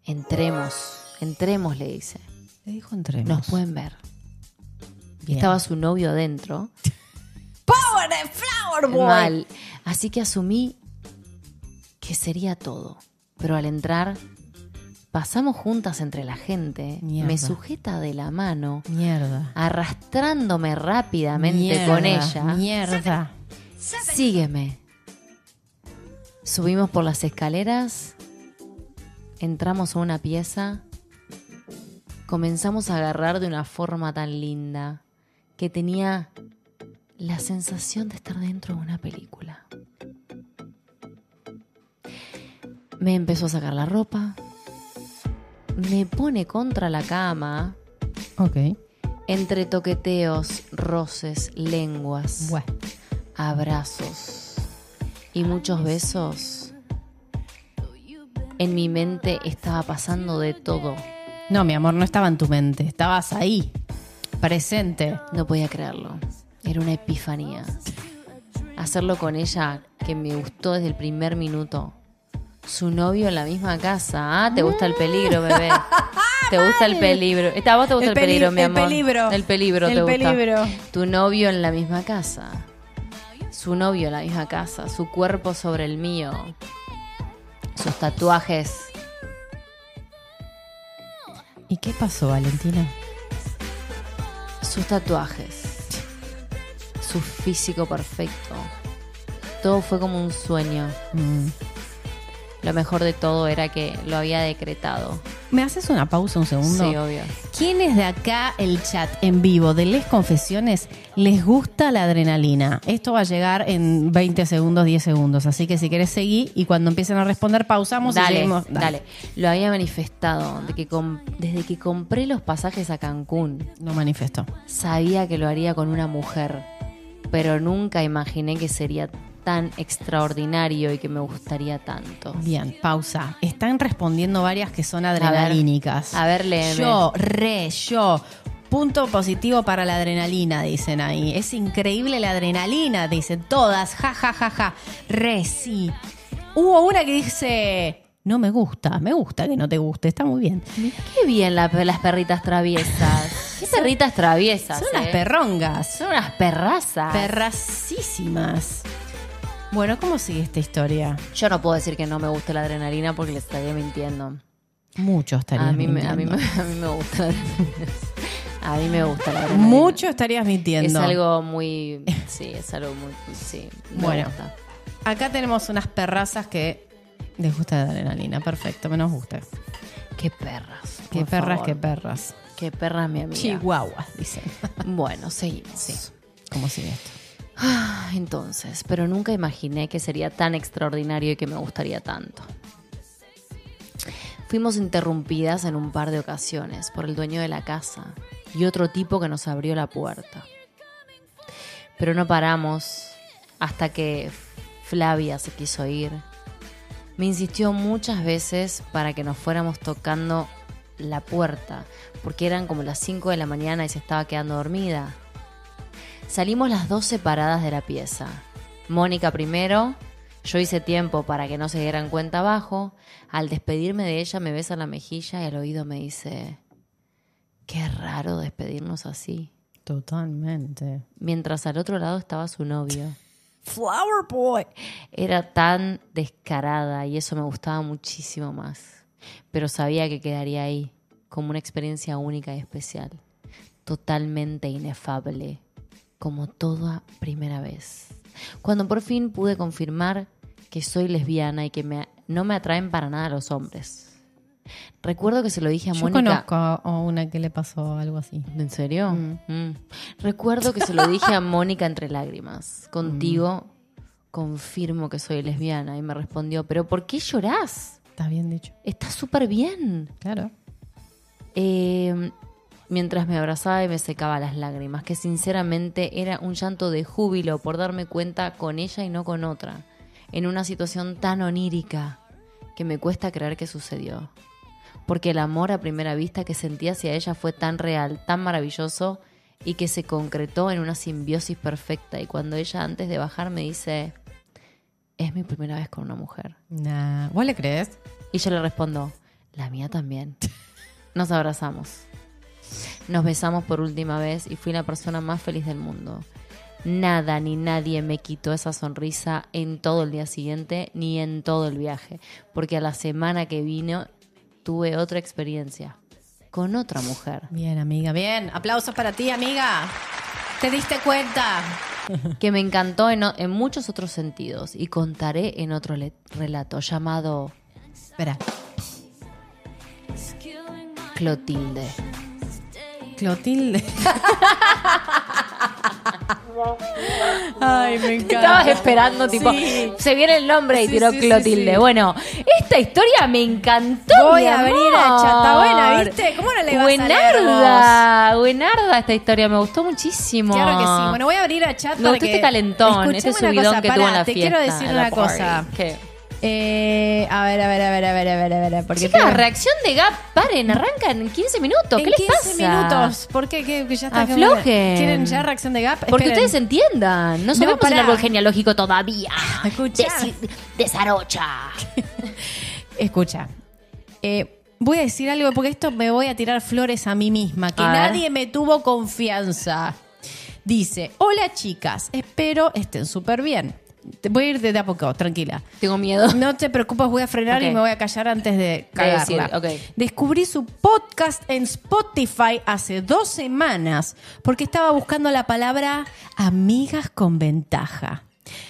Entremos, entremos, le dice. Le dijo entre Nos pueden ver. Bien. Estaba su novio adentro. *laughs* Power de Flower Boy. Mal. Así que asumí que sería todo. Pero al entrar, pasamos juntas entre la gente. Mierda. Me sujeta de la mano, Mierda. arrastrándome rápidamente Mierda, con ella. Mierda. Sígueme. Subimos por las escaleras, entramos a una pieza, comenzamos a agarrar de una forma tan linda que tenía la sensación de estar dentro de una película. Me empezó a sacar la ropa, me pone contra la cama, Ok. entre toqueteos, roces, lenguas abrazos y muchos besos, en mi mente estaba pasando de todo. No, mi amor, no estaba en tu mente. Estabas ahí. Presente. No podía creerlo. Era una epifanía. Hacerlo con ella, que me gustó desde el primer minuto. Su novio en la misma casa. Ah, te gusta el peligro, bebé. *laughs* Te gusta el peligro. ¿A vos te gusta El el, peligro, peli- mi el amor? peligro. El peligro, El te gusta. peligro. Tu novio en la misma casa. Su novio en la misma casa. Su cuerpo sobre el mío. Sus tatuajes. ¿Y qué pasó, Valentina? Sus tatuajes. Su físico perfecto. Todo fue como un sueño. Mm. Lo mejor de todo era que lo había decretado. ¿Me haces una pausa un segundo? Sí, obvio. ¿Quiénes de acá, el chat en vivo de Les Confesiones, les gusta la adrenalina? Esto va a llegar en 20 segundos, 10 segundos. Así que si querés seguir y cuando empiecen a responder, pausamos y Dale, seguimos. dale, Lo había manifestado de que desde que compré los pasajes a Cancún. Lo manifestó. Sabía que lo haría con una mujer, pero nunca imaginé que sería tan extraordinario y que me gustaría tanto. Bien, pausa. Están respondiendo varias que son adrenalínicas. A ver, léeme. Yo, re, yo. Punto positivo para la adrenalina, dicen ahí. Es increíble la adrenalina, dicen todas. Ja, ja, ja, ja. Re, sí. Hubo una que dice, no me gusta, me gusta que no te guste, está muy bien. Qué bien la- las perritas traviesas. Qué perritas traviesas. Son eh. unas perrongas. Son unas perrazas. Perrasísimas. Bueno, ¿cómo sigue esta historia? Yo no puedo decir que no me gusta la adrenalina porque le estaría mintiendo. Mucho estarías A mí, me, a, mí mintiendo. me, a mí me gusta la adrenalina. A mí me gusta la adrenalina. Mucho estarías Es mintiendo. algo muy. Sí, es algo muy. Sí, me Bueno. gusta. Acá tenemos unas perrazas que les gusta la adrenalina. Perfecto, menos gusta. Qué perras. Qué perras, favor. qué perras. Qué perras, mi amiga. Chihuahuas, dicen. Bueno, seguimos. ¿Cómo sigue esto? Ah, Entonces, pero nunca imaginé que sería tan extraordinario y que me gustaría tanto. Fuimos interrumpidas en un par de ocasiones por el dueño de la casa y otro tipo que nos abrió la puerta. Pero no paramos hasta que Flavia se quiso ir. Me insistió muchas veces para que nos fuéramos tocando la puerta, porque eran como las 5 de la mañana y se estaba quedando dormida. Salimos las dos separadas de la pieza. Mónica primero, yo hice tiempo para que no se dieran cuenta abajo. Al despedirme de ella me besa la mejilla y al oído me dice, qué raro despedirnos así. Totalmente. Mientras al otro lado estaba su novio. *laughs* Flower Boy. Era tan descarada y eso me gustaba muchísimo más. Pero sabía que quedaría ahí, como una experiencia única y especial. Totalmente inefable, como toda primera vez. Cuando por fin pude confirmar que soy lesbiana y que me- no me atraen para nada los hombres. Recuerdo que se lo dije a Yo Mónica. conozco a una que le pasó algo así. ¿En serio? Mm. Recuerdo que se lo dije a Mónica entre lágrimas. *laughs* Contigo confirmo que soy lesbiana. Y me respondió, ¿pero por qué llorás? Está bien dicho. Está súper bien. Claro. Eh, mientras me abrazaba y me secaba las lágrimas, que sinceramente era un llanto de júbilo por darme cuenta con ella y no con otra, en una situación tan onírica que me cuesta creer que sucedió. Porque el amor a primera vista que sentí hacia ella fue tan real, tan maravilloso y que se concretó en una simbiosis perfecta. Y cuando ella antes de bajar me dice, es mi primera vez con una mujer. Nah. ¿Vos le crees? Y yo le respondo, la mía también. Nos abrazamos. Nos besamos por última vez y fui la persona más feliz del mundo. Nada ni nadie me quitó esa sonrisa en todo el día siguiente ni en todo el viaje, porque a la semana que vino tuve otra experiencia con otra mujer Bien, amiga, bien. Aplausos para ti, amiga. ¿Te diste cuenta? *laughs* que me encantó en, muchos otros sentidos y contaré en otro relato llamado Espera. Clotilde. Clotilde. *laughs* Ay, me encanta. Estabas esperando, tipo, Sí. se viene el nombre y Sí, tiró sí, Clotilde. Bueno, esta historia me encantó. Voy mi a abrir amor. a Chatabuena, ¿viste? ¿Cómo no le vas a leer Buenarda, buenarda esta historia, me gustó muchísimo. Claro que sí. Bueno, voy a abrir a chat me para gustó este calentón, este subidón cosa, que tuvo en la te fiesta. quiero decir una party. cosa. ¿Qué? Eh, a ver, a ver, a ver, a ver, a ver, a ver. Porque Chicas, tengo- reacción de Gap, paren, arrancan en 15 minutos. en ¿Qué les 15 pasa? minutos. ¿Por qué? ¿Qué? Que ya está Aflojen. ¿Quieren ya reacción de Gap? Porque Esperen. ustedes entiendan, no sabemos el pará. árbol genealógico todavía. *laughs* Escuchá. De, de Sarocha. *laughs* Escucha. Eh, voy a decir algo porque esto me voy a tirar flores a mí misma, que A ver. nadie me tuvo confianza. Dice, hola chicas, espero estén súper bien. Te voy a ir de a poco, tranquila. Tengo miedo. No te preocupes, voy a frenar y me voy a callar antes de cagarla. Descubrí su podcast en Spotify hace dos semanas porque estaba buscando la palabra amigas con ventaja.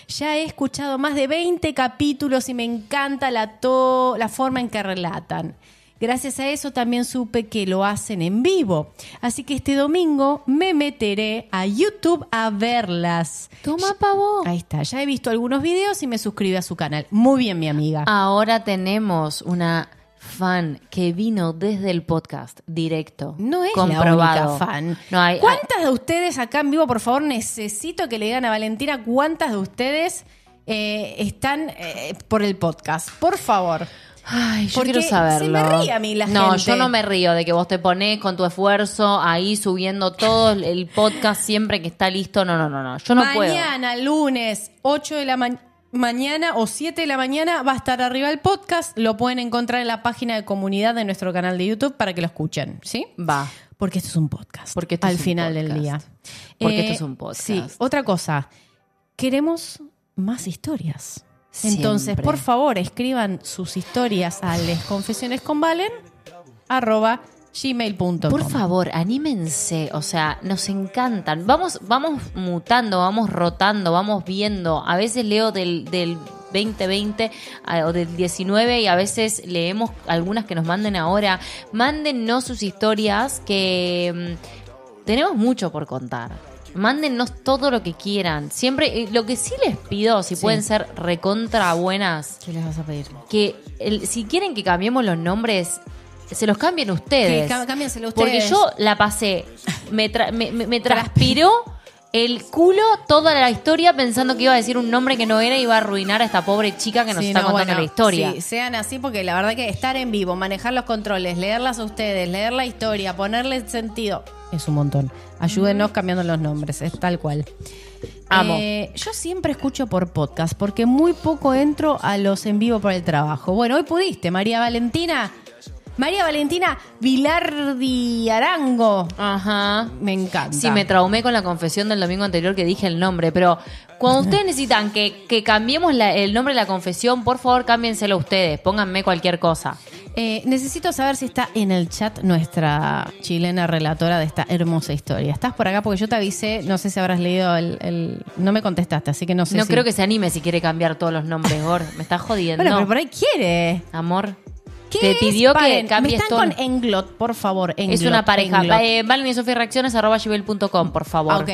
Ya he escuchado más de 20 capítulos y me encanta la, to- la forma en que relatan. Gracias a eso también supe que lo hacen en vivo. Así que este domingo me meteré a YouTube a verlas. Toma pavo. Ahí está, ya he visto algunos videos y me suscribí a su canal. Muy bien, mi amiga. Ahora tenemos una fan que vino desde el podcast directo. No es comprobado. la única fan. No hay, ¿Cuántas de ustedes acá en vivo, por favor, necesito que le digan a Valentina cuántas de ustedes eh, están eh, por el podcast? Por favor. Ay, yo Porque quiero saberlo. se me ríe a mí la no, gente. yo no me río de que vos te pones con tu esfuerzo ahí subiendo todo el podcast siempre que está listo. No, no, no, no. Yo no puedo. Mañana, lunes, 8 de la ma- mañana o 7 de la mañana va a estar arriba el podcast. Lo pueden encontrar en la página de comunidad de nuestro canal de YouTube para que lo escuchen, ¿sí? Va. Porque esto es un podcast. Porque esto al es un final del día. Porque esto es un podcast. Sí. Otra cosa. Queremos más historias. Entonces, Siempre. por favor, escriban sus historias a lesconfesionesconvalen arroba gmail.com. Por favor, anímense, o sea, nos encantan. Vamos, vamos mutando, vamos rotando, vamos viendo. A veces leo del, del 2020 a- o del 19 y a veces leemos algunas que nos manden ahora. Mándennos sus historias que mm, tenemos mucho por contar. Mándennos todo lo que quieran. Siempre, eh, lo que sí les pido, si Sí. pueden ser recontra buenas, ¿Qué les vas a pedir? que el- si quieren que cambiemos los nombres, se los cambien ustedes. Que cá- cámbienselo Porque ustedes. yo la pasé, me, tra- me, me- me transpiró *laughs* el culo toda la historia pensando que iba a decir un nombre que no era y iba a arruinar a esta pobre chica que nos Sí, está no, contando bueno, la historia. Sí, sean así porque la verdad que estar en vivo, manejar los controles, leerlas a ustedes, leer la historia, ponerle sentido, es un montón. Ayúdenos cambiando los nombres, es tal cual. Amo. Eh, yo siempre escucho por podcast porque muy poco entro a los en vivo por el trabajo. Bueno, hoy pudiste, María Valentina. María Valentina Vilardi Arango. Ajá. Me encanta. Sí, me traumé con la confesión del domingo anterior que dije el nombre, pero cuando ustedes necesitan que, que cambiemos la- el nombre de la confesión, por favor cámbienselo ustedes, pónganme cualquier cosa. Eh, necesito saber si está en el chat nuestra chilena relatora de esta hermosa historia. ¿Estás por acá? Porque yo te avisé, no sé si habrás leído el... el- No me contestaste, así que no sé no si- creo que se anime si quiere cambiar todos los nombres, Gor. Me está jodiendo. Bueno, pero por ahí quiere. Amor. ¿Qué Te es? pidió que cambies todo. con Englot, por favor. Es una pareja. Eh, Valen y Sofía Reacciones arroba gmail.com, por favor. Ok.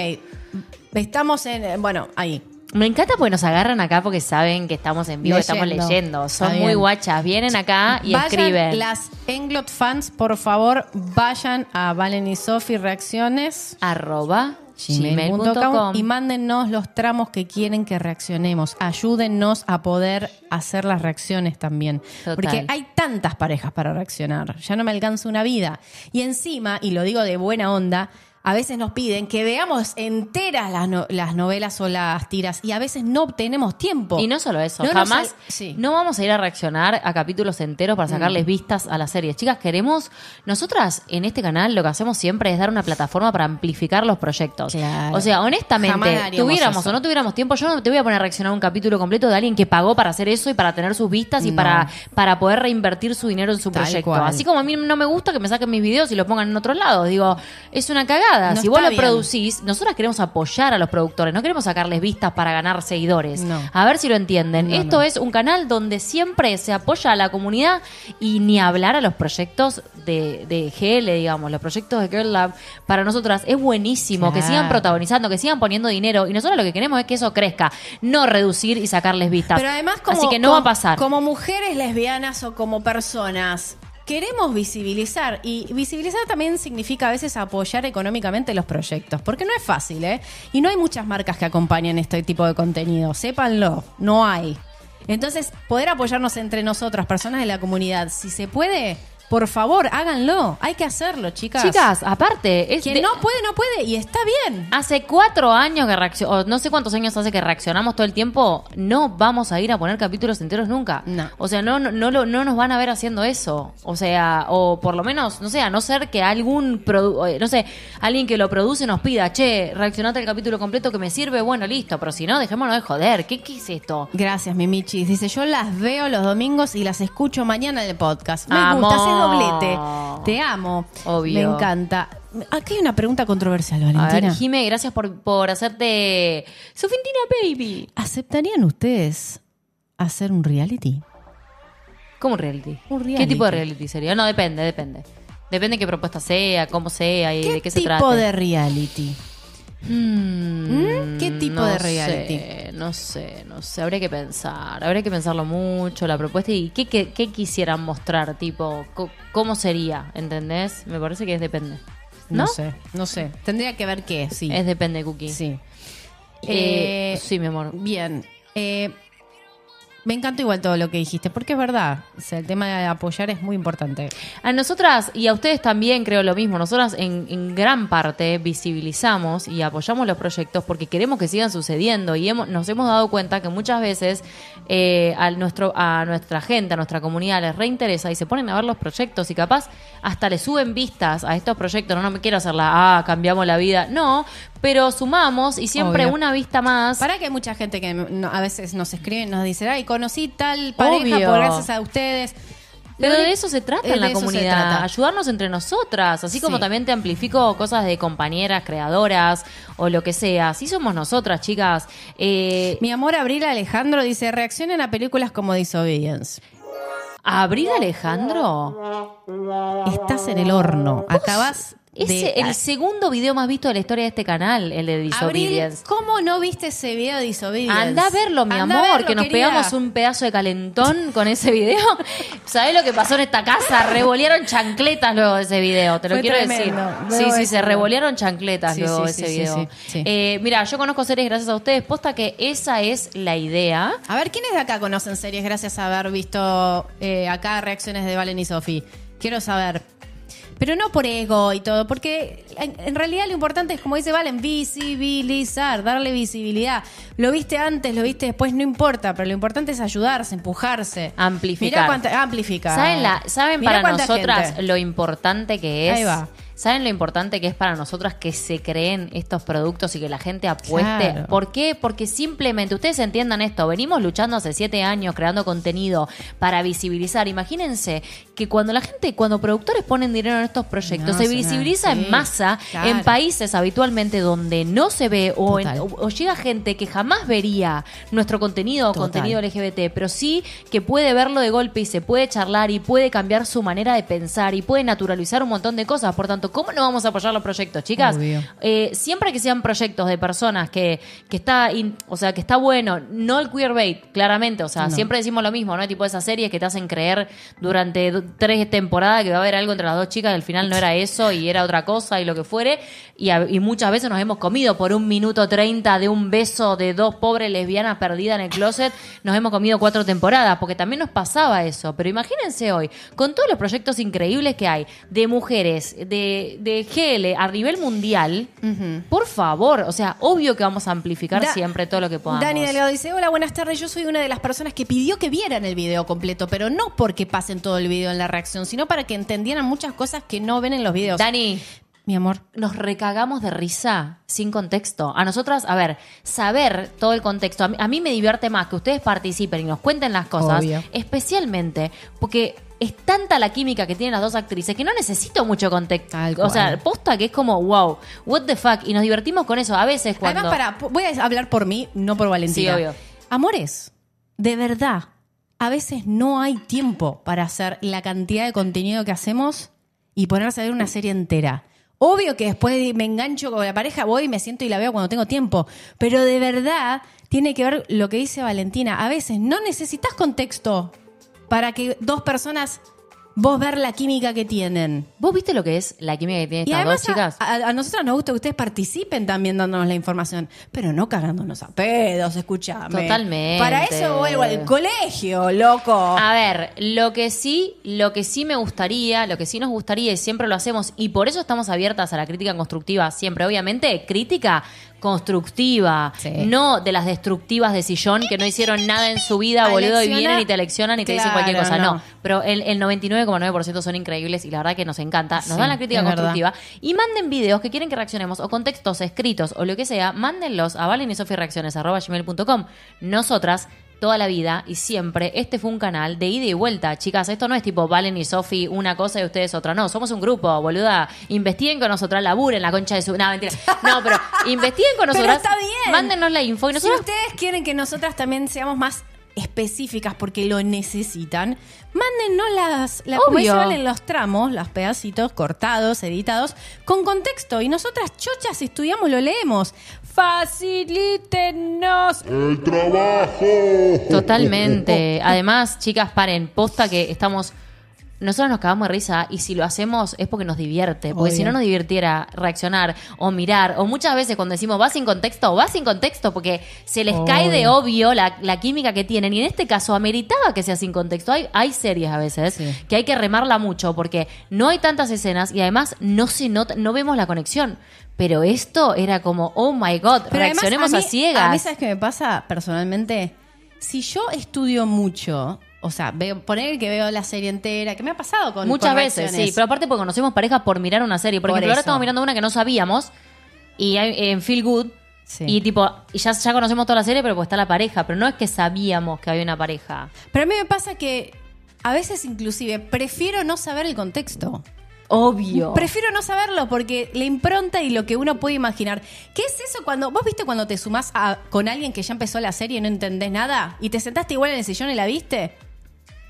Estamos en... eh, Bueno, ahí. Me encanta porque nos agarran acá porque saben que estamos en vivo, estamos Leyendo. leyendo. Está Son bien. muy guachas. Vienen acá y Vayan, escriben. Las Englot fans, por favor, vayan a Valen y Sofi Reacciones. Arroba gmail.com y mándennos los tramos que quieren que reaccionemos. Ayúdennos a poder hacer las reacciones también. Total. Porque hay tantas parejas para reaccionar. Ya no me alcanza una vida. Y encima, y lo digo de buena onda, a veces nos piden que veamos enteras las, no- las novelas o las tiras y a veces no tenemos tiempo. Y no solo eso, No jamás sí. no vamos a ir a reaccionar a capítulos enteros para Mm. sacarles vistas a las series. Chicas, queremos, nosotras en este canal lo que hacemos siempre es dar una plataforma para amplificar los proyectos. Claro. O sea, honestamente, tuviéramos eso. o no tuviéramos tiempo, yo no te voy a poner a reaccionar a un capítulo completo de alguien que pagó para hacer eso y para tener sus vistas y No. para, para poder reinvertir su dinero en su Tal proyecto. cual. Así como a mí no me gusta que me saquen mis videos y los pongan en otro lado. Digo, es una cagada. No si vos lo bien. producís, nosotras queremos apoyar a los productores, no queremos sacarles vistas para ganar seguidores. No. A ver si lo entienden. No, Esto es un canal donde siempre se apoya a la comunidad y ni hablar a los proyectos de, de GL, digamos, los proyectos de Girl Lab. Para nosotras es buenísimo que sigan protagonizando, que sigan poniendo dinero y nosotros lo que queremos es que eso crezca, no reducir y sacarles vistas. Pero además, como, Así que no como- va a pasar. Como mujeres lesbianas o como personas, queremos visibilizar. Y visibilizar también significa a veces apoyar económicamente los proyectos. Porque no es fácil, ¿eh? Y no hay muchas marcas que acompañan este tipo de contenido. Sépanlo, no hay. Entonces, poder apoyarnos entre nosotras, personas de la comunidad, si se puede. Por favor, háganlo. Hay que hacerlo, chicas. Chicas, aparte, es Quien de- no puede, no puede. Y está bien. Hace cuatro años que reaccionamos, no sé cuántos años hace que reaccionamos todo el tiempo, no vamos a ir a poner capítulos enteros nunca. No. O sea, no, no, no, no nos van a ver haciendo eso. O sea, o por lo menos, no sé, a no ser que algún, produ- eh, no sé, alguien que lo produce nos pida, che, reaccionate el capítulo completo que me sirve, bueno, listo. Pero si no, dejémonos de joder. ¿Qué, qué es esto? Gracias, Mimichi. Dice, yo las veo los domingos y las escucho mañana en el podcast. Me Amor. gusta, doblete. Te amo. Obvio. Me encanta. Aquí hay una pregunta controversial, A Valentina. ver, Jime, gracias por, por hacerte Sofintina Baby. ¿Aceptarían ustedes hacer un reality? ¿Cómo un reality? Un ¿Qué tipo de reality sería? No, depende, depende. Depende de qué propuesta sea, cómo sea y ¿Qué de qué se tipo trate. de reality? Mm, ¿Qué tipo no de reality? sé, no sé, no sé. Habría que pensar. Habría que pensarlo mucho, la propuesta y qué, qué, qué quisieran mostrar, tipo, cómo sería, ¿entendés? Me parece que es depende. ¿No? No sé, no sé. Tendría que ver qué, sí. Es depende, Cookie. Sí. Eh, Eh, sí, mi amor. Bien. Eh, me encanta igual todo lo que dijiste, porque es verdad. O sea, el tema de apoyar es muy importante. A nosotras y a ustedes también creo lo mismo. Nosotras en, en gran parte visibilizamos y apoyamos los proyectos porque queremos que sigan sucediendo y hemos, nos hemos dado cuenta que muchas veces eh, a, nuestro, a nuestra gente, a nuestra comunidad les reinteresa y se ponen a ver los proyectos y capaz hasta le suben vistas a estos proyectos. No, no me quiero hacer la, ah, cambiamos la vida. No, pero sumamos y siempre Obvio. una vista más. Para que hay mucha gente que no- a veces nos escribe y nos dice, ay, conocí tal pareja Obvio. por gracias a ustedes. Pero Lo de eso se trata en la de eso se comunidad, trata. ayudarnos entre nosotras, así como Sí. también te amplifico cosas de compañeras, creadoras o lo que sea. Así somos nosotras, chicas. Eh, Mi amor Abril Alejandro dice, reaccionen a películas como Disobedience. ¿Abril Alejandro? Estás en el horno. Acabas Es de... el segundo video más visto de la historia de este canal, el de Abril, Disobedience. ¿cómo no viste ese video de Disobedience? Anda a verlo, mi amor, verlo, que nos querida. pegamos un pedazo de calentón con ese video. *laughs* ¿Sabés lo que pasó en esta casa? Revolearon chancletas luego de ese video, te lo Fue quiero tremendo, decir. Sí, sí, se revolearon chancletas Sí, luego de sí, ese sí, video. sí, sí. Eh, mira, yo conozco series gracias a ustedes, posta que esa es la idea. A ver, ¿quiénes de acá conocen series gracias a haber visto eh, acá reacciones de Valen y Sofi? Quiero saber. Pero no por ego y todo, porque en, en realidad lo importante es, como dice Valen, visibilizar, darle visibilidad. Lo viste antes, lo viste después, no importa, pero lo importante es ayudarse, empujarse. Amplificar. Mirá cuánta, amplificar. ¿Saben, la, ¿saben Mirá para nosotras gente. lo importante que es? Ahí va. ¿Saben lo importante que es para nosotras que se creen estos productos y que la gente apueste? Claro. ¿Por qué? Porque simplemente, ustedes entiendan esto, venimos luchando hace siete años creando contenido para visibilizar. Imagínense que cuando la gente, cuando productores ponen dinero en estos proyectos, No, se visibiliza en masa claro. en países habitualmente donde no se ve o, en- o- o llega gente que jamás vería nuestro contenido o contenido LGBT, pero sí que puede verlo de golpe y se puede charlar y puede cambiar su manera de pensar y puede naturalizar un montón de cosas. Por tanto, ¿cómo no vamos a apoyar los proyectos, chicas? Eh, siempre que sean proyectos de personas que, que está, in- o sea, que está bueno, no el queerbait, claramente, o sea, No. siempre decimos lo mismo, ¿no? Tipo esas series que te hacen creer durante tres temporadas que va a haber algo entre las dos chicas y al final no era eso y era otra cosa y lo que fuere. Y, a- y muchas veces nos hemos comido por un minuto treinta de un beso de dos pobres lesbianas perdidas en el closet, nos hemos comido cuatro temporadas, porque también nos pasaba eso. Pero imagínense hoy, con todos los proyectos increíbles que hay, de mujeres, de, de GL a nivel mundial, por favor, o sea, obvio que vamos a amplificar Da- siempre todo lo que podamos. Dani Delgado dice, hola, buenas tardes, yo soy una de las personas que pidió que vieran el video completo, pero no porque pasen todo el video en la reacción, sino para que entendieran muchas cosas que no ven en los videos. Dani, Mi amor. nos recagamos de risa sin contexto. A nosotras, a ver, saber todo el contexto, a mí, a mí me divierte más que ustedes participen y nos cuenten las cosas, Obvio. especialmente porque es tanta la química que tienen las dos actrices que no necesito mucho contexto. O sea, posta que es como, wow, what the fuck, y nos divertimos con eso. A veces cuando... Además, para, voy a hablar por mí, no por Valentina. Sí, obvio. Amores, de verdad, a veces no hay tiempo para hacer la cantidad de contenido que hacemos y ponerse a ver una serie entera. Obvio que después me engancho con la pareja, voy y me siento y la veo cuando tengo tiempo. Pero de verdad tiene que ver lo que dice Valentina. A veces no necesitas contexto para que dos personas vos ver la química que tienen. ¿Vos viste lo que es la química que tienen estas dos chicas? a, a- a nosotros nos gusta que ustedes participen también dándonos la información, pero no cagándonos a pedos, escuchame. Totalmente. Para eso vuelvo al colegio, loco. A ver, lo que sí, lo que sí me gustaría, lo que sí nos gustaría y siempre lo hacemos y por eso estamos abiertas a la crítica constructiva siempre, obviamente, crítica constructiva, Sí. no de las destructivas de sillón que no hicieron nada en su vida, boludo, y vienen y te leccionan y te dicen cualquier cosa. No, no. pero el, el 99,9% son increíbles y la verdad que nos encanta. Nos Sí, dan la crítica verdad. constructiva y manden videos que quieren que reaccionemos o con textos escritos o lo que sea, mándenlos a valenisofiereacciones.com. Nosotras toda la vida y siempre este fue un canal de ida y vuelta. Chicas, esto no es tipo Valen y Sofi una cosa y ustedes otra. No, somos un grupo, boluda. Investiguen con nosotras, laburen la concha de su... No, mentira. No, pero *laughs* investiguen con Pero nosotras. está bien. Mándenos la info y si nosotros... ustedes quieren que nosotras también seamos más específicas porque lo necesitan, mándennos las, la, como valen los tramos, los pedacitos cortados, editados, con contexto. Y nosotras, chochas, estudiamos, lo leemos. Facilítenos. El trabajo. Totalmente. Además, chicas, paren, posta que estamos. Nosotros nos cagamos de risa y si lo hacemos es porque nos divierte. Porque Obvio. si no nos divirtiera reaccionar o mirar, o muchas veces cuando decimos va sin contexto, va sin contexto porque se les cae de obvio la, la química que tienen. Y en este caso ameritaba que sea sin contexto. Hay, hay series a veces Sí. que hay que remarla mucho porque no hay tantas escenas y además no se nota, no vemos la conexión. Pero esto era como, oh my god, Pero además, reaccionemos a, mí- ciegas. A mí, ¿sabes qué me pasa personalmente? Si yo estudio mucho, o sea, veo, poner que veo la serie entera, que me ha pasado con Muchas con veces, sí. Pero aparte porque conocemos parejas por mirar una serie. Por, Por ejemplo, ahora estamos mirando una que no sabíamos y hay- en Feel Good. Sí. Y tipo, y ya, ya conocemos toda la serie, pero pues está la pareja. Pero no es que sabíamos que había una pareja. Pero a mí me pasa que a veces inclusive prefiero no saber el contexto. Obvio. Prefiero no saberlo porque la impronta y lo que uno puede imaginar. ¿Qué es eso cuando vos viste cuando te sumás a- con alguien que ya empezó la serie y no entendés nada y te sentaste igual en el sillón y la viste?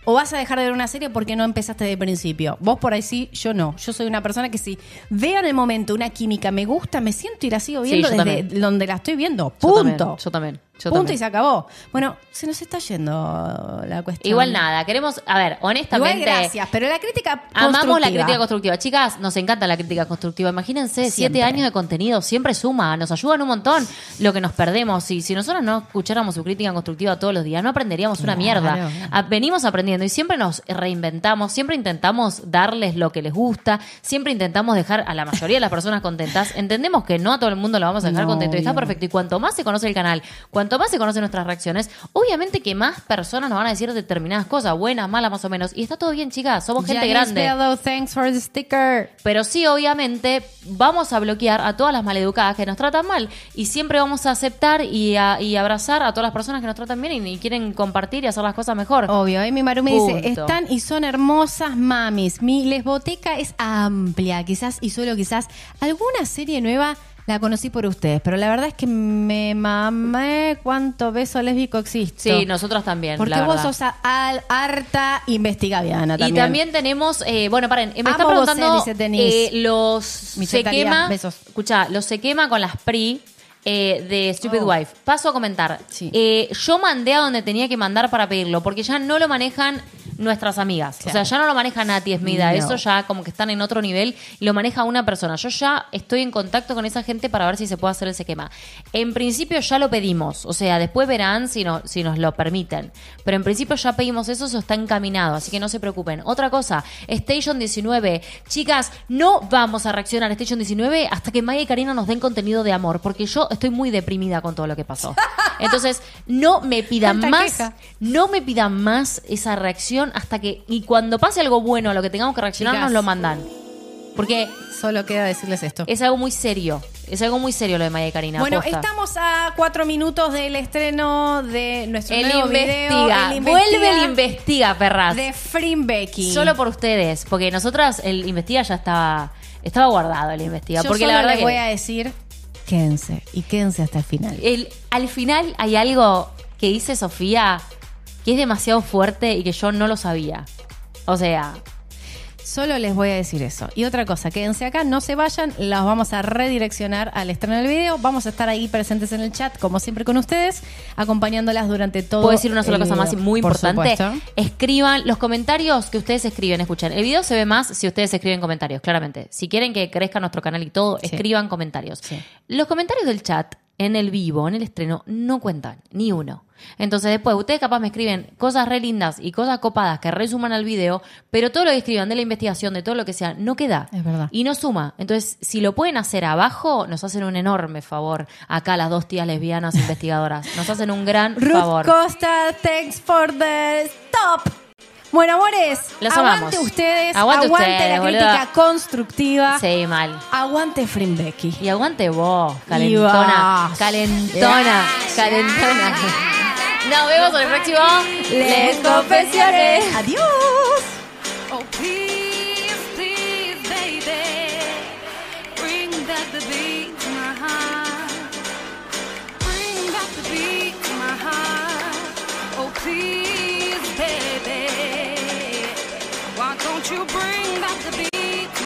¿O vas a dejar de ver una serie porque no empezaste de principio? Vos por ahí sí, yo no. Yo soy una persona que si veo en el momento una química, me gusta, me siento y la sigo viendo desde también. donde la estoy viendo. Yo también, Punto. Yo también. Yo Punto también. y se acabó. Bueno, se nos está yendo la cuestión. Igual nada, queremos, a ver, honestamente. Igual gracias, pero la crítica Amamos la constructiva. crítica constructiva. Chicas, nos encanta la crítica constructiva. Imagínense, siete años de contenido, siempre suma, nos ayudan un montón lo que nos perdemos. Y si nosotros no escucháramos su crítica constructiva todos los días, no aprenderíamos una mierda. Venimos aprendiendo y siempre nos reinventamos, siempre intentamos darles lo que les gusta, siempre intentamos dejar a la mayoría de las personas contentas. Entendemos que no a todo el mundo lo vamos a dejar No, contento y está perfecto. Y cuanto más se conoce el canal, cuanto más se conocen nuestras reacciones, obviamente que más personas nos van a decir determinadas cosas, buenas, malas, más o menos. Y está todo bien, chicas, somos gente Janice grande. Bello, thanks for the sticker. Pero sí, obviamente, vamos a bloquear a todas las maleducadas que nos tratan mal. Y siempre vamos a aceptar y, a- y abrazar a todas las personas que nos tratan bien y, y quieren compartir y hacer las cosas mejor. Obvio, Amy Maru me dice, están y son hermosas mamis. Mi lesboteca es amplia, quizás y solo quizás alguna serie nueva la conocí por ustedes, pero la verdad es que me mamé cuánto beso lésbico existe. Sí, nosotros también. Porque la vos verdad. sos a- al- harta investigaviana Y también. también tenemos, eh, bueno, paren, me está Amo vos, preguntando tenés. eh, los Mi se quema, besos. escucha, los se quema con las PRI eh, de Stupid Oh. Wife. Paso a comentar. Sí. Eh, yo mandé a donde tenía que mandar para pedirlo, porque ya no lo manejan nuestras amigas. O sea, ya no lo maneja Nati Esmida. No. Eso ya como que están en otro nivel y lo maneja una persona. Yo ya estoy en contacto con esa gente para ver si se puede hacer el se quema. En principio ya lo pedimos. O sea, después verán si, no, si nos lo permiten. Pero en principio ya pedimos eso, eso está encaminado. Así que no se preocupen. Otra cosa, Station 19. Chicas, no vamos a reaccionar a Station 19 hasta que Maya y Karina nos den contenido de amor. Porque yo estoy muy deprimida con todo lo que pasó. *laughs* Entonces, no me pidan más. queja. No me pidan más esa reacción hasta que. Y cuando pase algo bueno a lo que tengamos que reaccionar, Chicas. nos lo mandan. Porque Solo queda decirles esto. es algo muy serio. Es algo muy serio lo de y Karina. Bueno, estamos a cuatro minutos del estreno de nuestro El nuevo investiga. video. El Vuelve el investiga, perras. de Frim Becky. Solo por ustedes. Porque nosotras, el investiga ya estaba. Estaba guardado el investiga. Yo porque solo la verdad les que. voy a decir, quédense y quédense hasta el final. el- al final hay algo que dice Sofía que es demasiado fuerte y que yo no lo sabía. O sea, Solo les voy a decir eso. Y otra cosa, quédense acá, no se vayan, los vamos a redireccionar al estreno del video. Vamos a estar ahí presentes en el chat, como siempre con ustedes, acompañándolas durante todo. Puedo decir una sola cosa más muy por importante. supuesto. Escriban los comentarios que ustedes escriben. Escuchen, el video se ve más si ustedes escriben comentarios, claramente. Si quieren que crezca nuestro canal y todo, Sí. escriban comentarios. Sí. Los comentarios del chat en el vivo, en el estreno, no cuentan, ni uno. Entonces después ustedes capaz me escriben cosas re lindas y cosas copadas que resuman al video, pero todo lo que escriban de la investigación, de todo lo que sea, no queda. Es verdad. Y no suma. Entonces, si lo pueden hacer abajo, nos hacen un enorme favor. Acá las dos tías lesbianas investigadoras. Nos hacen un gran Ruth favor. Costa, thanks for the stop. Bueno, amores, Los aguante amamos. ustedes, Aguante aguante, ustedes, la boluda. crítica constructiva, Sí, mal. aguante Frimbecki. Y aguante vos, calentona. vas. Calentona. Calentona. Nos vemos en el próximo Les Les Confesiones. Adiós. Oh.